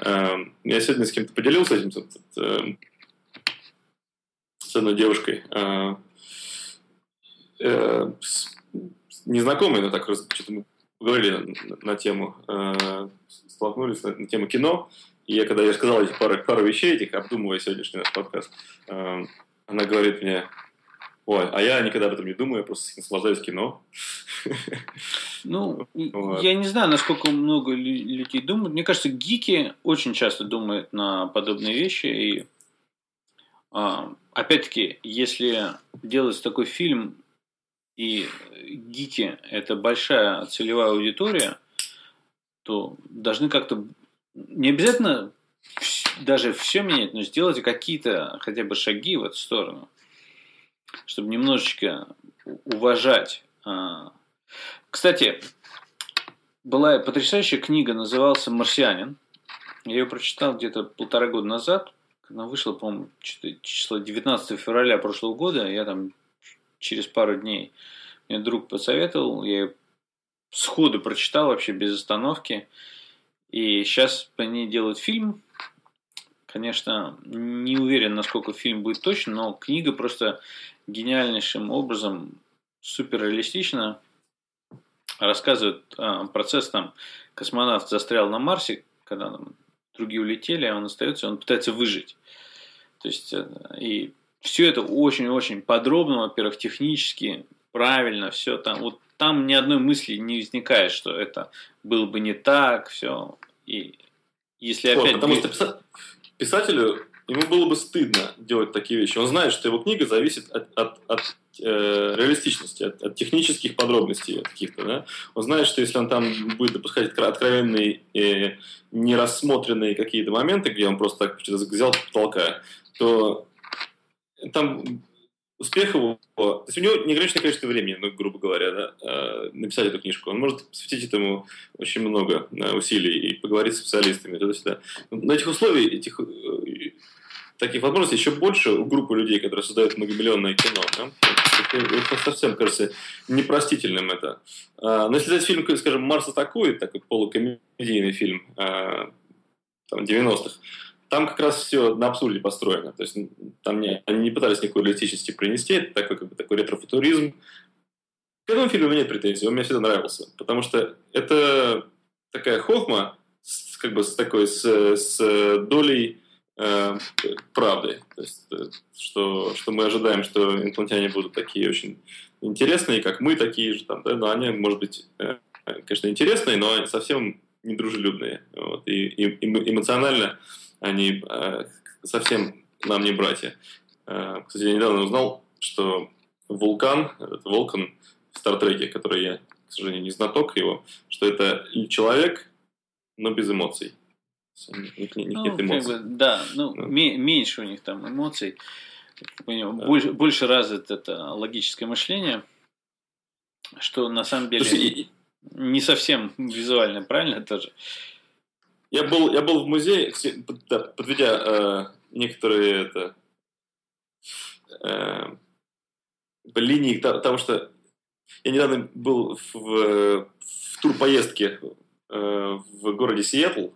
Эм, я сегодня с кем-то поделился этим, эм, с одной девушкой, э, э, незнакомой, но так что-то мы поговорили на, тему, э, столкнулись на тему кино, и я, когда я сказал эти пару, пару вещей, этих, обдумывая сегодняшний наш подкаст, э, она говорит мне, ой, а я никогда об этом не думаю, я просто наслаждаюсь кино. Ну, вот. я не знаю, насколько много людей думают. Мне кажется, гики очень часто думают на подобные вещи. И э, опять-таки, если делать такой фильм, и гики – это большая целевая аудитория, то должны как-то не обязательно даже все менять, но сделать какие-то хотя бы шаги в эту сторону, чтобы немножечко уважать. А. Кстати, была потрясающая книга, назывался «Марсианин». Я ее прочитал где-то полтора года назад, когда вышла, по-моему, число 19 февраля прошлого года. Я там через пару дней мне друг посоветовал, я ее сходу прочитал вообще без остановки. И сейчас ней делают фильм. Конечно, не уверен, насколько фильм будет точно, но книга просто гениальнейшим образом, супер реалистично рассказывает а, процесс там космонавт застрял на Марсе, когда там, другие улетели, а он остается, он пытается выжить. То есть, э, и все это очень-очень подробно, во-первых, технически, правильно, все там. Вот там ни одной мысли не возникает, что это было бы не так, все. И если вот, опять... Потому что писателю ему было бы стыдно делать такие вещи. Он знает, что его книга зависит от, от, от э, реалистичности, от, от технических подробностей каких-то. Да? Он знает, что если он там будет допускать откровенные, э, нерассмотренные какие-то моменты, где он просто так что-то взял потолка, то там успех его, то есть у него неограниченное количество времени, ну, грубо говоря, да, э, написать эту книжку. Он может посвятить этому очень много усилий и поговорить с специалистами туда-сюда. На этих условиях, этих э, таких возможностей еще больше у группы людей, которые создают многомиллионное кино. Да? Это совсем кажется непростительным это. А, но если взять фильм, скажем, «Марс атакует», такой полукомедийный фильм а, там, 90-х, там как раз все на абсурде построено. То есть там не, они не пытались никакой реалистичности принести, это такой, как бы, такой ретрофутуризм. К этому фильму нет претензий, он мне всегда нравился. Потому что это такая хохма, с, как бы с такой, с, с долей э, правды. То есть, э, что, что мы ожидаем, что инопланетяне будут такие очень интересные, как мы такие же. Там, да? Но они, может быть, э, конечно, интересные, но совсем недружелюбные. Вот. И, и эмоционально они э, совсем нам не братья. Э, кстати, я недавно узнал, что вулкан, этот вулкан в Стартреке, который я, к сожалению, не знаток его, что это человек, но без эмоций. У них, них ну, нет эмоций. Как бы, да, ну, ну. меньше у них там эмоций. Да. Больше, больше развит это логическое мышление, что на самом деле Слушай, не совсем визуально, правильно тоже? Я был, я был в музее, да, подведя э, некоторые это, э, линии того, что я недавно был в, в турпоездке э, в городе Сиэтл,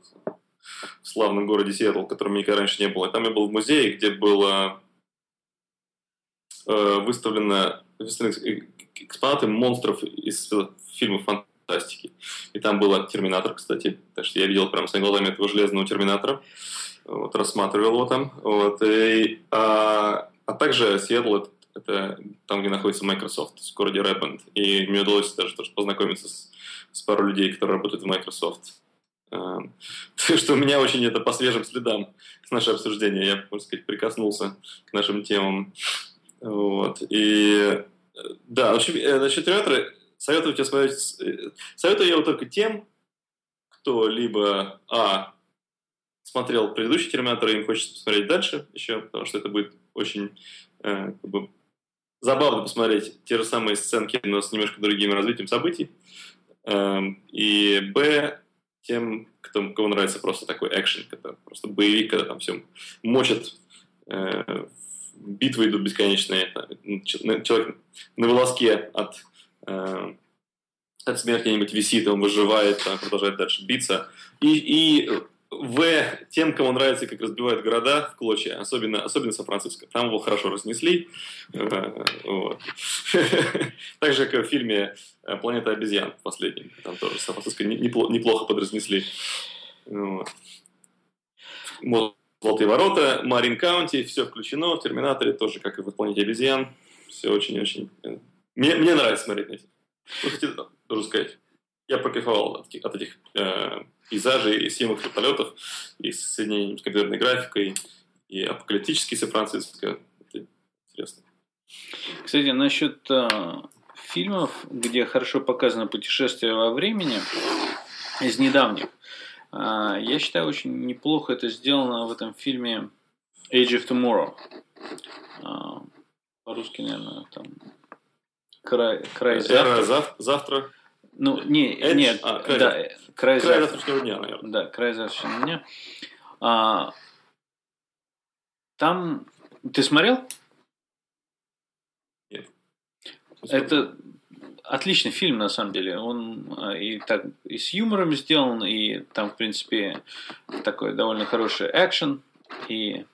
в славном городе Сиэтл, в котором никогда раньше не было. Там я был в музее, где было э, выставлено, выставлены экспонаты монстров из фильмов фантастики. И там был Терминатор, кстати. Так что я видел прямо своими глазами этого железного Терминатора. Вот, рассматривал его там. Вот, и, а, а также Сиэтл это, это там, где находится Microsoft, в городе Рэппенд. И мне удалось даже тоже познакомиться с, с пару людей, которые работают в Microsoft. Эм, что у меня очень это по свежим следам с нашего обсуждения. Я, можно сказать, прикоснулся к нашим темам. Вот. И да, насчет, насчет театра советую тебе смотреть... Э, советую я его только тем, кто либо, а, смотрел предыдущий Терминатор и им хочется посмотреть дальше еще, потому что это будет очень э, как бы, забавно посмотреть те же самые сценки, но с немножко другим развитием событий. Э, и, б, тем, кто, кому нравится просто такой экшен, это просто боевик, когда там все мочат, э, битвы идут бесконечные, человек на волоске от, э, от смерти где-нибудь висит, он выживает, там, продолжает дальше биться. И, и в тем, кому нравится, как разбивают города в клочья, особенно, особенно Сан-Франциско. Там его хорошо разнесли. Э. Так же, как в фильме э, «Планета обезьян» последнем. Там тоже Сан-Франциско неплохо подразнесли. Золотые ворота, Марин Каунти, все включено. В Терминаторе тоже, как и в «Планете обезьян». Все очень-очень... Мне, мне нравится смотреть на эти. Что хотите сказать? Я прокайфовал от, от этих э, пейзажей, и съемок вертолетов, и соединений с компьютерной графикой, и апокалиптический Сан-Франциско. Это интересно. Кстати, насчет э, фильмов, где хорошо показано путешествие во времени, из недавних, э, я считаю, очень неплохо это сделано в этом фильме Age of Tomorrow. Э, по-русски, наверное, там край, край завтра. Зав, завтра. Ну, не, Edge? нет, а, край, да, край, край завтрашнего дня, наверное. Да, край завтрашнего дня. А, там ты смотрел? Нет. Это отличный фильм, на самом деле. Он а, и так и с юмором сделан, и там, в принципе, такой довольно хороший экшен. И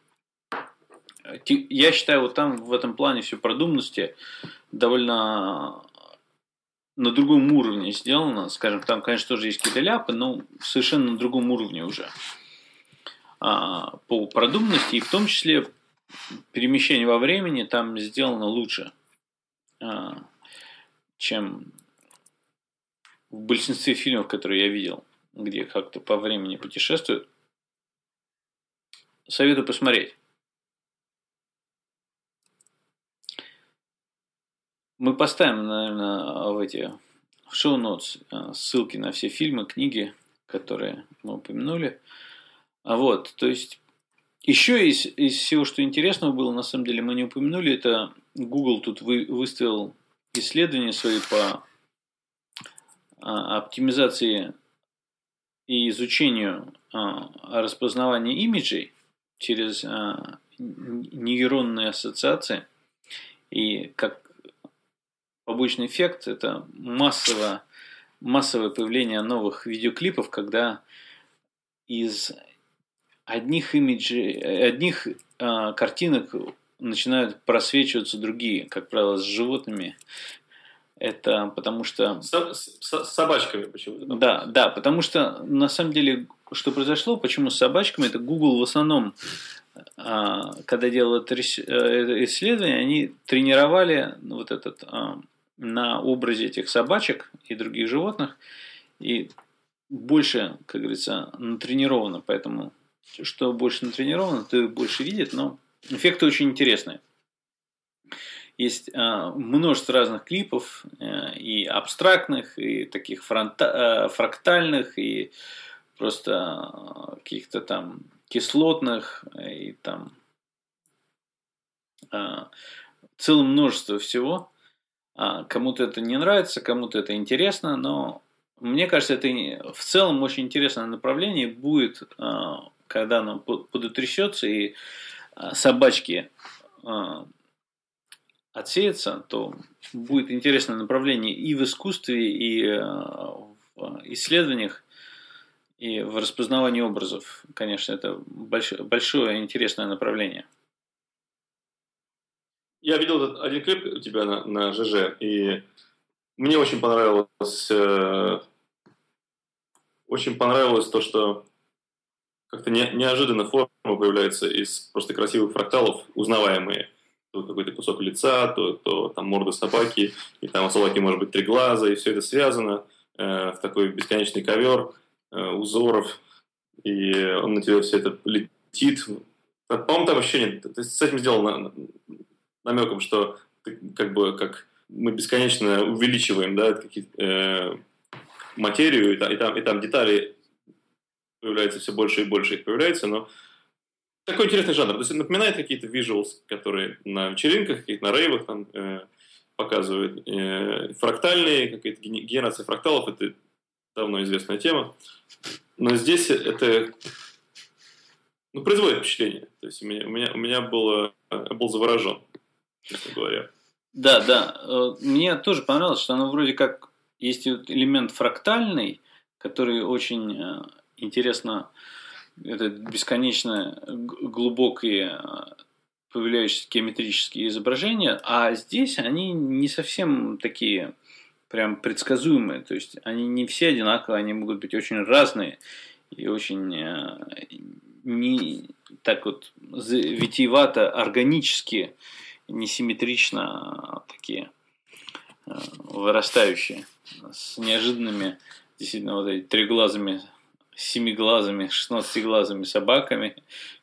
я считаю, вот там в этом плане все продуманности довольно на другом уровне сделано. Скажем, там, конечно, тоже есть какие-то ляпы, но совершенно на другом уровне уже. А, по продуманности, и в том числе перемещение во времени там сделано лучше, а, чем в большинстве фильмов, которые я видел, где как-то по времени путешествуют. Советую посмотреть. Мы поставим, наверное, в эти в шоу-нотс ссылки на все фильмы, книги, которые мы упомянули. А вот, то есть, еще из, из всего, что интересного было, на самом деле, мы не упомянули, это Google тут вы, выставил исследования свои по а, оптимизации и изучению а, распознавания имиджей через а, нейронные ассоциации. И как побочный эффект это массово, массовое появление новых видеоклипов, когда из одних имиджей, одних э, картинок начинают просвечиваться другие, как правило, с животными. Это потому что... С, с, с собачками почему-то. Да, да, потому что на самом деле, что произошло, почему с собачками, это Google в основном, а, когда делал это э, исследование, они тренировали вот этот а, на образе этих собачек и других животных, и больше, как говорится, натренировано, поэтому что больше натренировано, то больше видит, но эффекты очень интересные. Есть э, множество разных клипов, э, и абстрактных, и таких фронта, э, фрактальных, и просто каких-то там кислотных, и там э, целое множество всего. А, кому-то это не нравится, кому-то это интересно, но мне кажется, это в целом очень интересное направление будет, когда оно подутрясется и собачки отсеется, то будет интересное направление и в искусстве, и в исследованиях, и в распознавании образов. Конечно, это большое, большое интересное направление. Я видел этот один клип у тебя на, на ЖЖ, и мне очень понравилось, э, очень понравилось то, что как-то не, неожиданно форма появляется из просто красивых фракталов, узнаваемые то какой-то кусок лица, то, то там морда собаки, и там у собаки может быть три глаза, и все это связано э, в такой бесконечный ковер э, узоров, и он на тебя все это летит. По-моему, там вообще нет. Ты с этим сделал на, намеком, что как бы как мы бесконечно увеличиваем да, э, материю, и, и, там, и там детали появляются все больше и больше их появляется, но такой интересный жанр. То есть напоминает какие-то visuals, которые на вечеринках, каких-то на рейвах там э, показывают. Э, фрактальные, какая-то генерация фракталов, это давно известная тема. Но здесь это ну, производит впечатление. То есть у меня, у меня, у меня было, я был заворожен, честно говоря. Да, да. Э, мне тоже понравилось, что оно вроде как есть элемент фрактальный, который очень э, интересно это бесконечно глубокие а, появляющиеся геометрические изображения, а здесь они не совсем такие прям предсказуемые, то есть они не все одинаковые, они могут быть очень разные и очень не так вот витиевато, органически, несимметрично такие а, вырастающие с неожиданными действительно вот эти треглазыми семиглазыми, шестнадцатиглазыми собаками,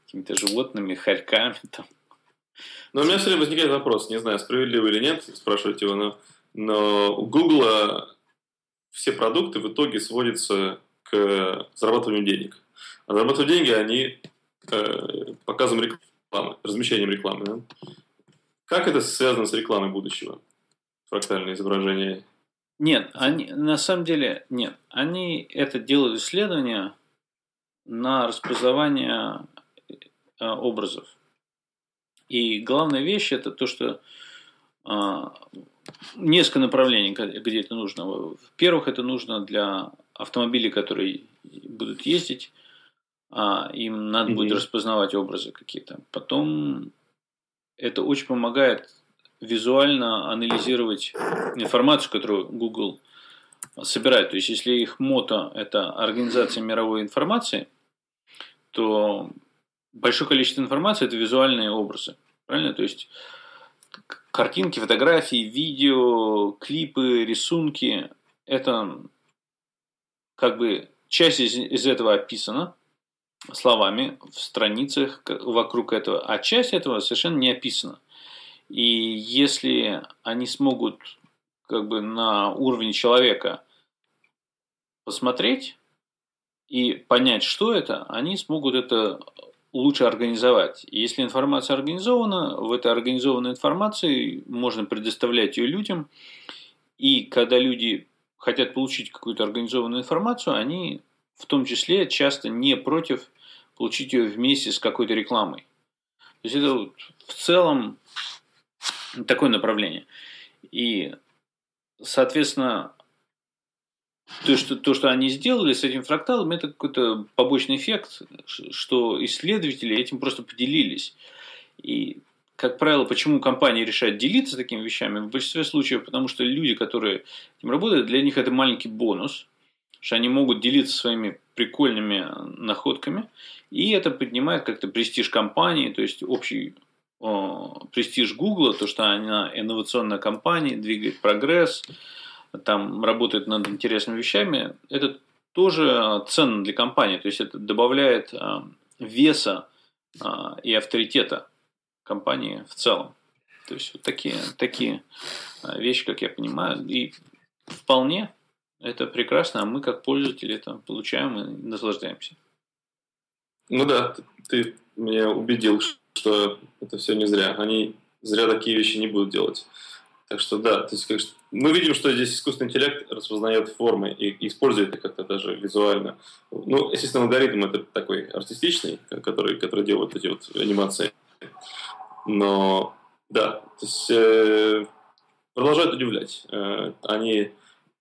какими-то животными, хорьками там. Но у меня все время возникает вопрос, не знаю, справедливо или нет, спрашивать его, но, но у Гугла все продукты в итоге сводятся к зарабатыванию денег. А зарабатывать деньги они э, показом рекламы, размещением рекламы. Да? Как это связано с рекламой будущего? Фрактальное изображение нет, они на самом деле нет. Они это делают исследования на распознавание э, образов. И главная вещь это то, что э, несколько направлений, где это нужно. Во-первых, это нужно для автомобилей, которые будут ездить, а им надо mm-hmm. будет распознавать образы какие-то. Потом это очень помогает визуально анализировать информацию, которую Google собирает. То есть, если их мото – это организация мировой информации, то большое количество информации – это визуальные образы. Правильно? То есть, картинки, фотографии, видео, клипы, рисунки – это как бы часть из, из этого описана словами в страницах вокруг этого, а часть этого совершенно не описана. И если они смогут как бы на уровне человека посмотреть и понять, что это, они смогут это лучше организовать. Если информация организована, в этой организованной информации можно предоставлять ее людям. И когда люди хотят получить какую-то организованную информацию, они в том числе часто не против получить ее вместе с какой-то рекламой. То есть это в целом такое направление. И, соответственно, то что, то, что они сделали с этим фракталом, это какой-то побочный эффект, что исследователи этим просто поделились. И, как правило, почему компании решают делиться такими вещами? В большинстве случаев, потому что люди, которые этим работают, для них это маленький бонус, что они могут делиться своими прикольными находками, и это поднимает как-то престиж компании, то есть общий о, престиж Гугла, то, что она инновационная компания, двигает прогресс, там работает над интересными вещами, это тоже ценно для компании. То есть это добавляет а, веса а, и авторитета компании в целом. То есть вот такие, такие вещи, как я понимаю, и вполне это прекрасно, а мы как пользователи это получаем и наслаждаемся. Ну да, ты меня убедил, что это все не зря. Они зря такие вещи не будут делать. Так что да, то есть, конечно, мы видим, что здесь искусственный интеллект распознает формы и использует их как-то даже визуально. Ну, естественно, алгоритм это такой артистичный, который, который делает эти вот анимации. Но да, то есть э, продолжают удивлять. Э, они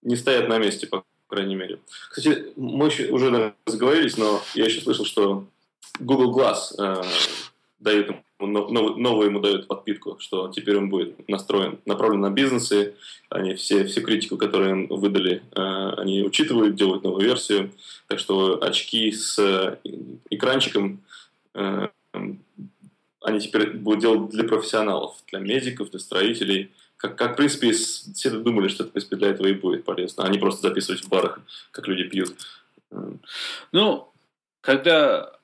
не стоят на месте, по крайней мере. Кстати, мы уже разговорились, но я еще слышал, что Google Glass э, дает ему новую ему дают подпитку, что теперь он будет настроен, направлен на бизнесы, они все, всю критику, которую им выдали, э, они учитывают, делают новую версию, так что очки с э, экранчиком э, они теперь будут делать для профессионалов, для медиков, для строителей, как, как в принципе, все думали, что это, в принципе, для этого и будет полезно, а не просто записывать в барах, как люди пьют. Ну, когда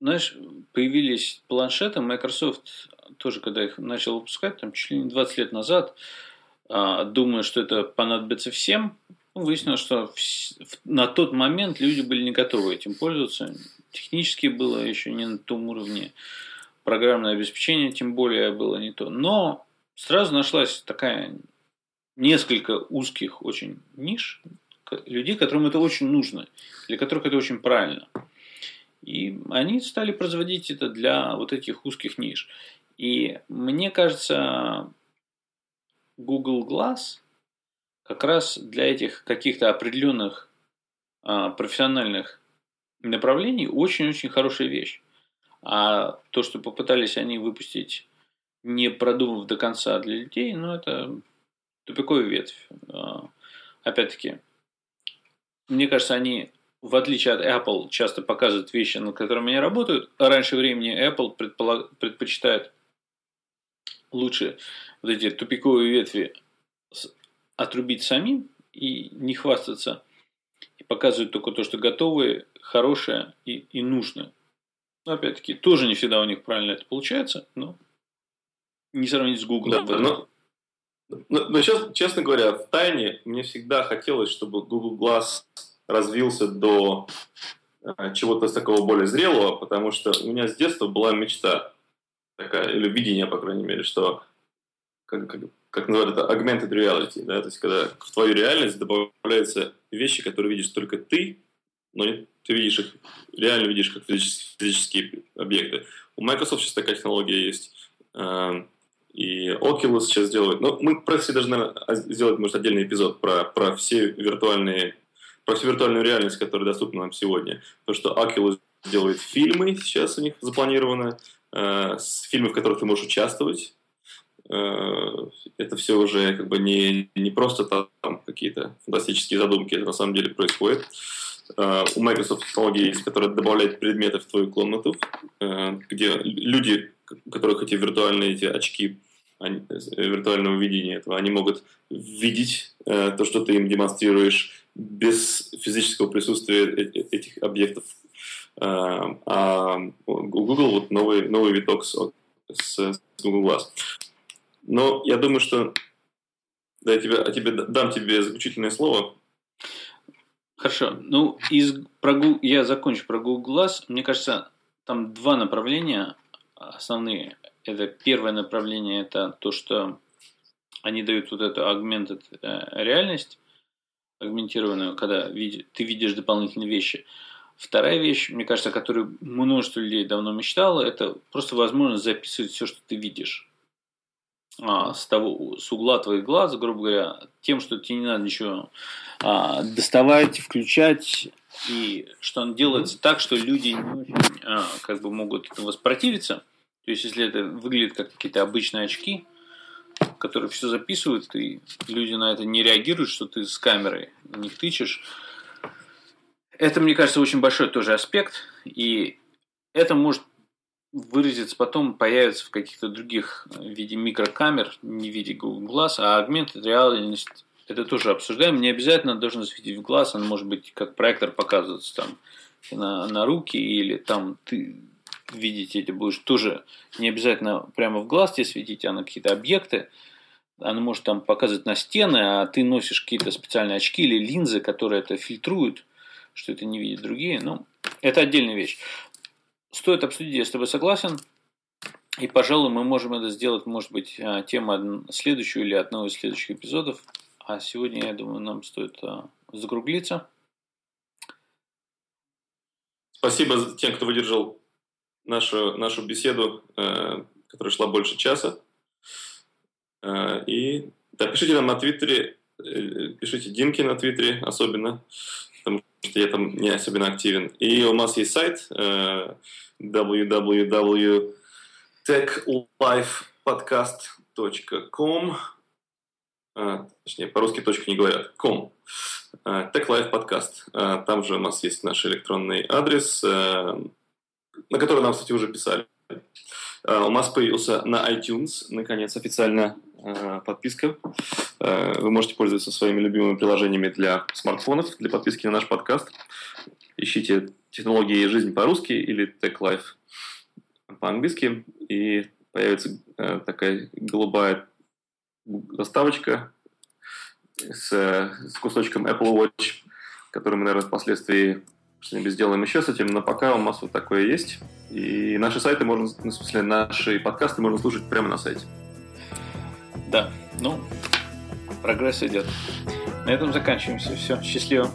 знаешь, появились планшеты, Microsoft тоже, когда их начал выпускать, там чуть ли не 20 лет назад, а, думая, что это понадобится всем, выяснилось, что на тот момент люди были не готовы этим пользоваться. Технически было еще не на том уровне. Программное обеспечение, тем более, было не то. Но сразу нашлась такая несколько узких очень ниш людей, которым это очень нужно, для которых это очень правильно. И они стали производить это для вот этих узких ниш. И мне кажется, Google Glass как раз для этих каких-то определенных а, профессиональных направлений очень-очень хорошая вещь. А то, что попытались они выпустить, не продумав до конца для людей, ну, это тупиковая ветвь. А, опять-таки, мне кажется, они в отличие от Apple, часто показывают вещи, над которыми они работают. Раньше времени Apple предполаг... предпочитает лучше вот эти тупиковые ветви отрубить самим и не хвастаться. И показывают только то, что готовое, хорошее и, и нужное. Но опять-таки, тоже не всегда у них правильно это получается, но не сравнить с Google. Да, но, но, но сейчас, честно говоря, в тайне мне всегда хотелось, чтобы Google Glass развился до э, чего-то такого более зрелого, потому что у меня с детства была мечта такая, или видение, по крайней мере, что как, как, как называют это augmented reality, да, то есть когда в твою реальность добавляются вещи, которые видишь только ты, но ты видишь их, реально видишь как физические, физические объекты. У Microsoft сейчас такая технология есть, э, и Oculus сейчас делают. Но мы про все должны сделать, может, отдельный эпизод про, про все виртуальные про всю виртуальную реальность, которая доступна нам сегодня. То, что Oculus делает фильмы, сейчас у них запланировано, э, фильмы, в которых ты можешь участвовать. Э, это все уже как бы не, не просто там какие-то фантастические задумки, это на самом деле происходит. Uh, у Microsoft технология есть, которая добавляет предметы в твою комнату, uh, где люди, у которых эти виртуальные эти очки виртуального видения этого, они могут видеть uh, то, что ты им демонстрируешь, без физического присутствия этих объектов. А, а у Google вот новый, новый виток с, с Google Glass. Но я думаю, что да, я тебе, я тебе, дам тебе заключительное слово. Хорошо. Ну, из, про, я закончу про Google Glass. Мне кажется, там два направления основные. Это первое направление, это то, что они дают вот эту augmented э, реальность, агментированную, когда ты видишь дополнительные вещи. Вторая вещь, мне кажется, о которой множество людей давно мечтало, это просто возможность записывать все, что ты видишь. А, с, того, с угла твоих глаз, грубо говоря, тем, что тебе не надо ничего а, доставать, включать, и что он делается так, что люди не очень а, как бы могут воспротивиться. То есть, если это выглядит как какие-то обычные очки, которые все записывают, и люди на это не реагируют, что ты с камерой них тычешь. Это, мне кажется, очень большой тоже аспект, и это может выразиться потом, появится в каких-то других в виде микрокамер, не в виде Glass, а augmented реальность это тоже обсуждаем. Не обязательно должен светить в глаз, он может быть как проектор показываться там на, на руки или там ты видеть эти будешь тоже не обязательно прямо в глаз тебе светить, а на какие-то объекты. Оно может там показывать на стены, а ты носишь какие-то специальные очки или линзы, которые это фильтруют, что это не видят другие. Ну, это отдельная вещь. Стоит обсудить, я с тобой согласен. И, пожалуй, мы можем это сделать, может быть, а, тема следующую или одного из следующих эпизодов. А сегодня, я думаю, нам стоит а, закруглиться. Спасибо тем, кто выдержал нашу, нашу беседу, э, которая шла больше часа. Э, и да, пишите нам на Твиттере, э, пишите Димке на Твиттере особенно, потому что я там не особенно активен. И у нас есть сайт www.techlifepodcast.com точнее, по-русски точка не говорят, com. Tech Life Podcast. Там же у нас есть наш электронный адрес на который нам, кстати, уже писали. Uh, у нас появился на iTunes, наконец, официально uh, подписка. Uh, вы можете пользоваться своими любимыми приложениями для смартфонов, для подписки на наш подкаст. Ищите технологии жизнь по-русски или Tech Life по-английски, и появится такая голубая заставочка с, с кусочком Apple Watch, который мы, наверное, впоследствии что-нибудь сделаем еще с этим, но пока у нас вот такое есть. И наши сайты можно, ну, в смысле, наши подкасты можно слушать прямо на сайте. Да, ну, прогресс идет. На этом заканчиваемся. Все, счастливо.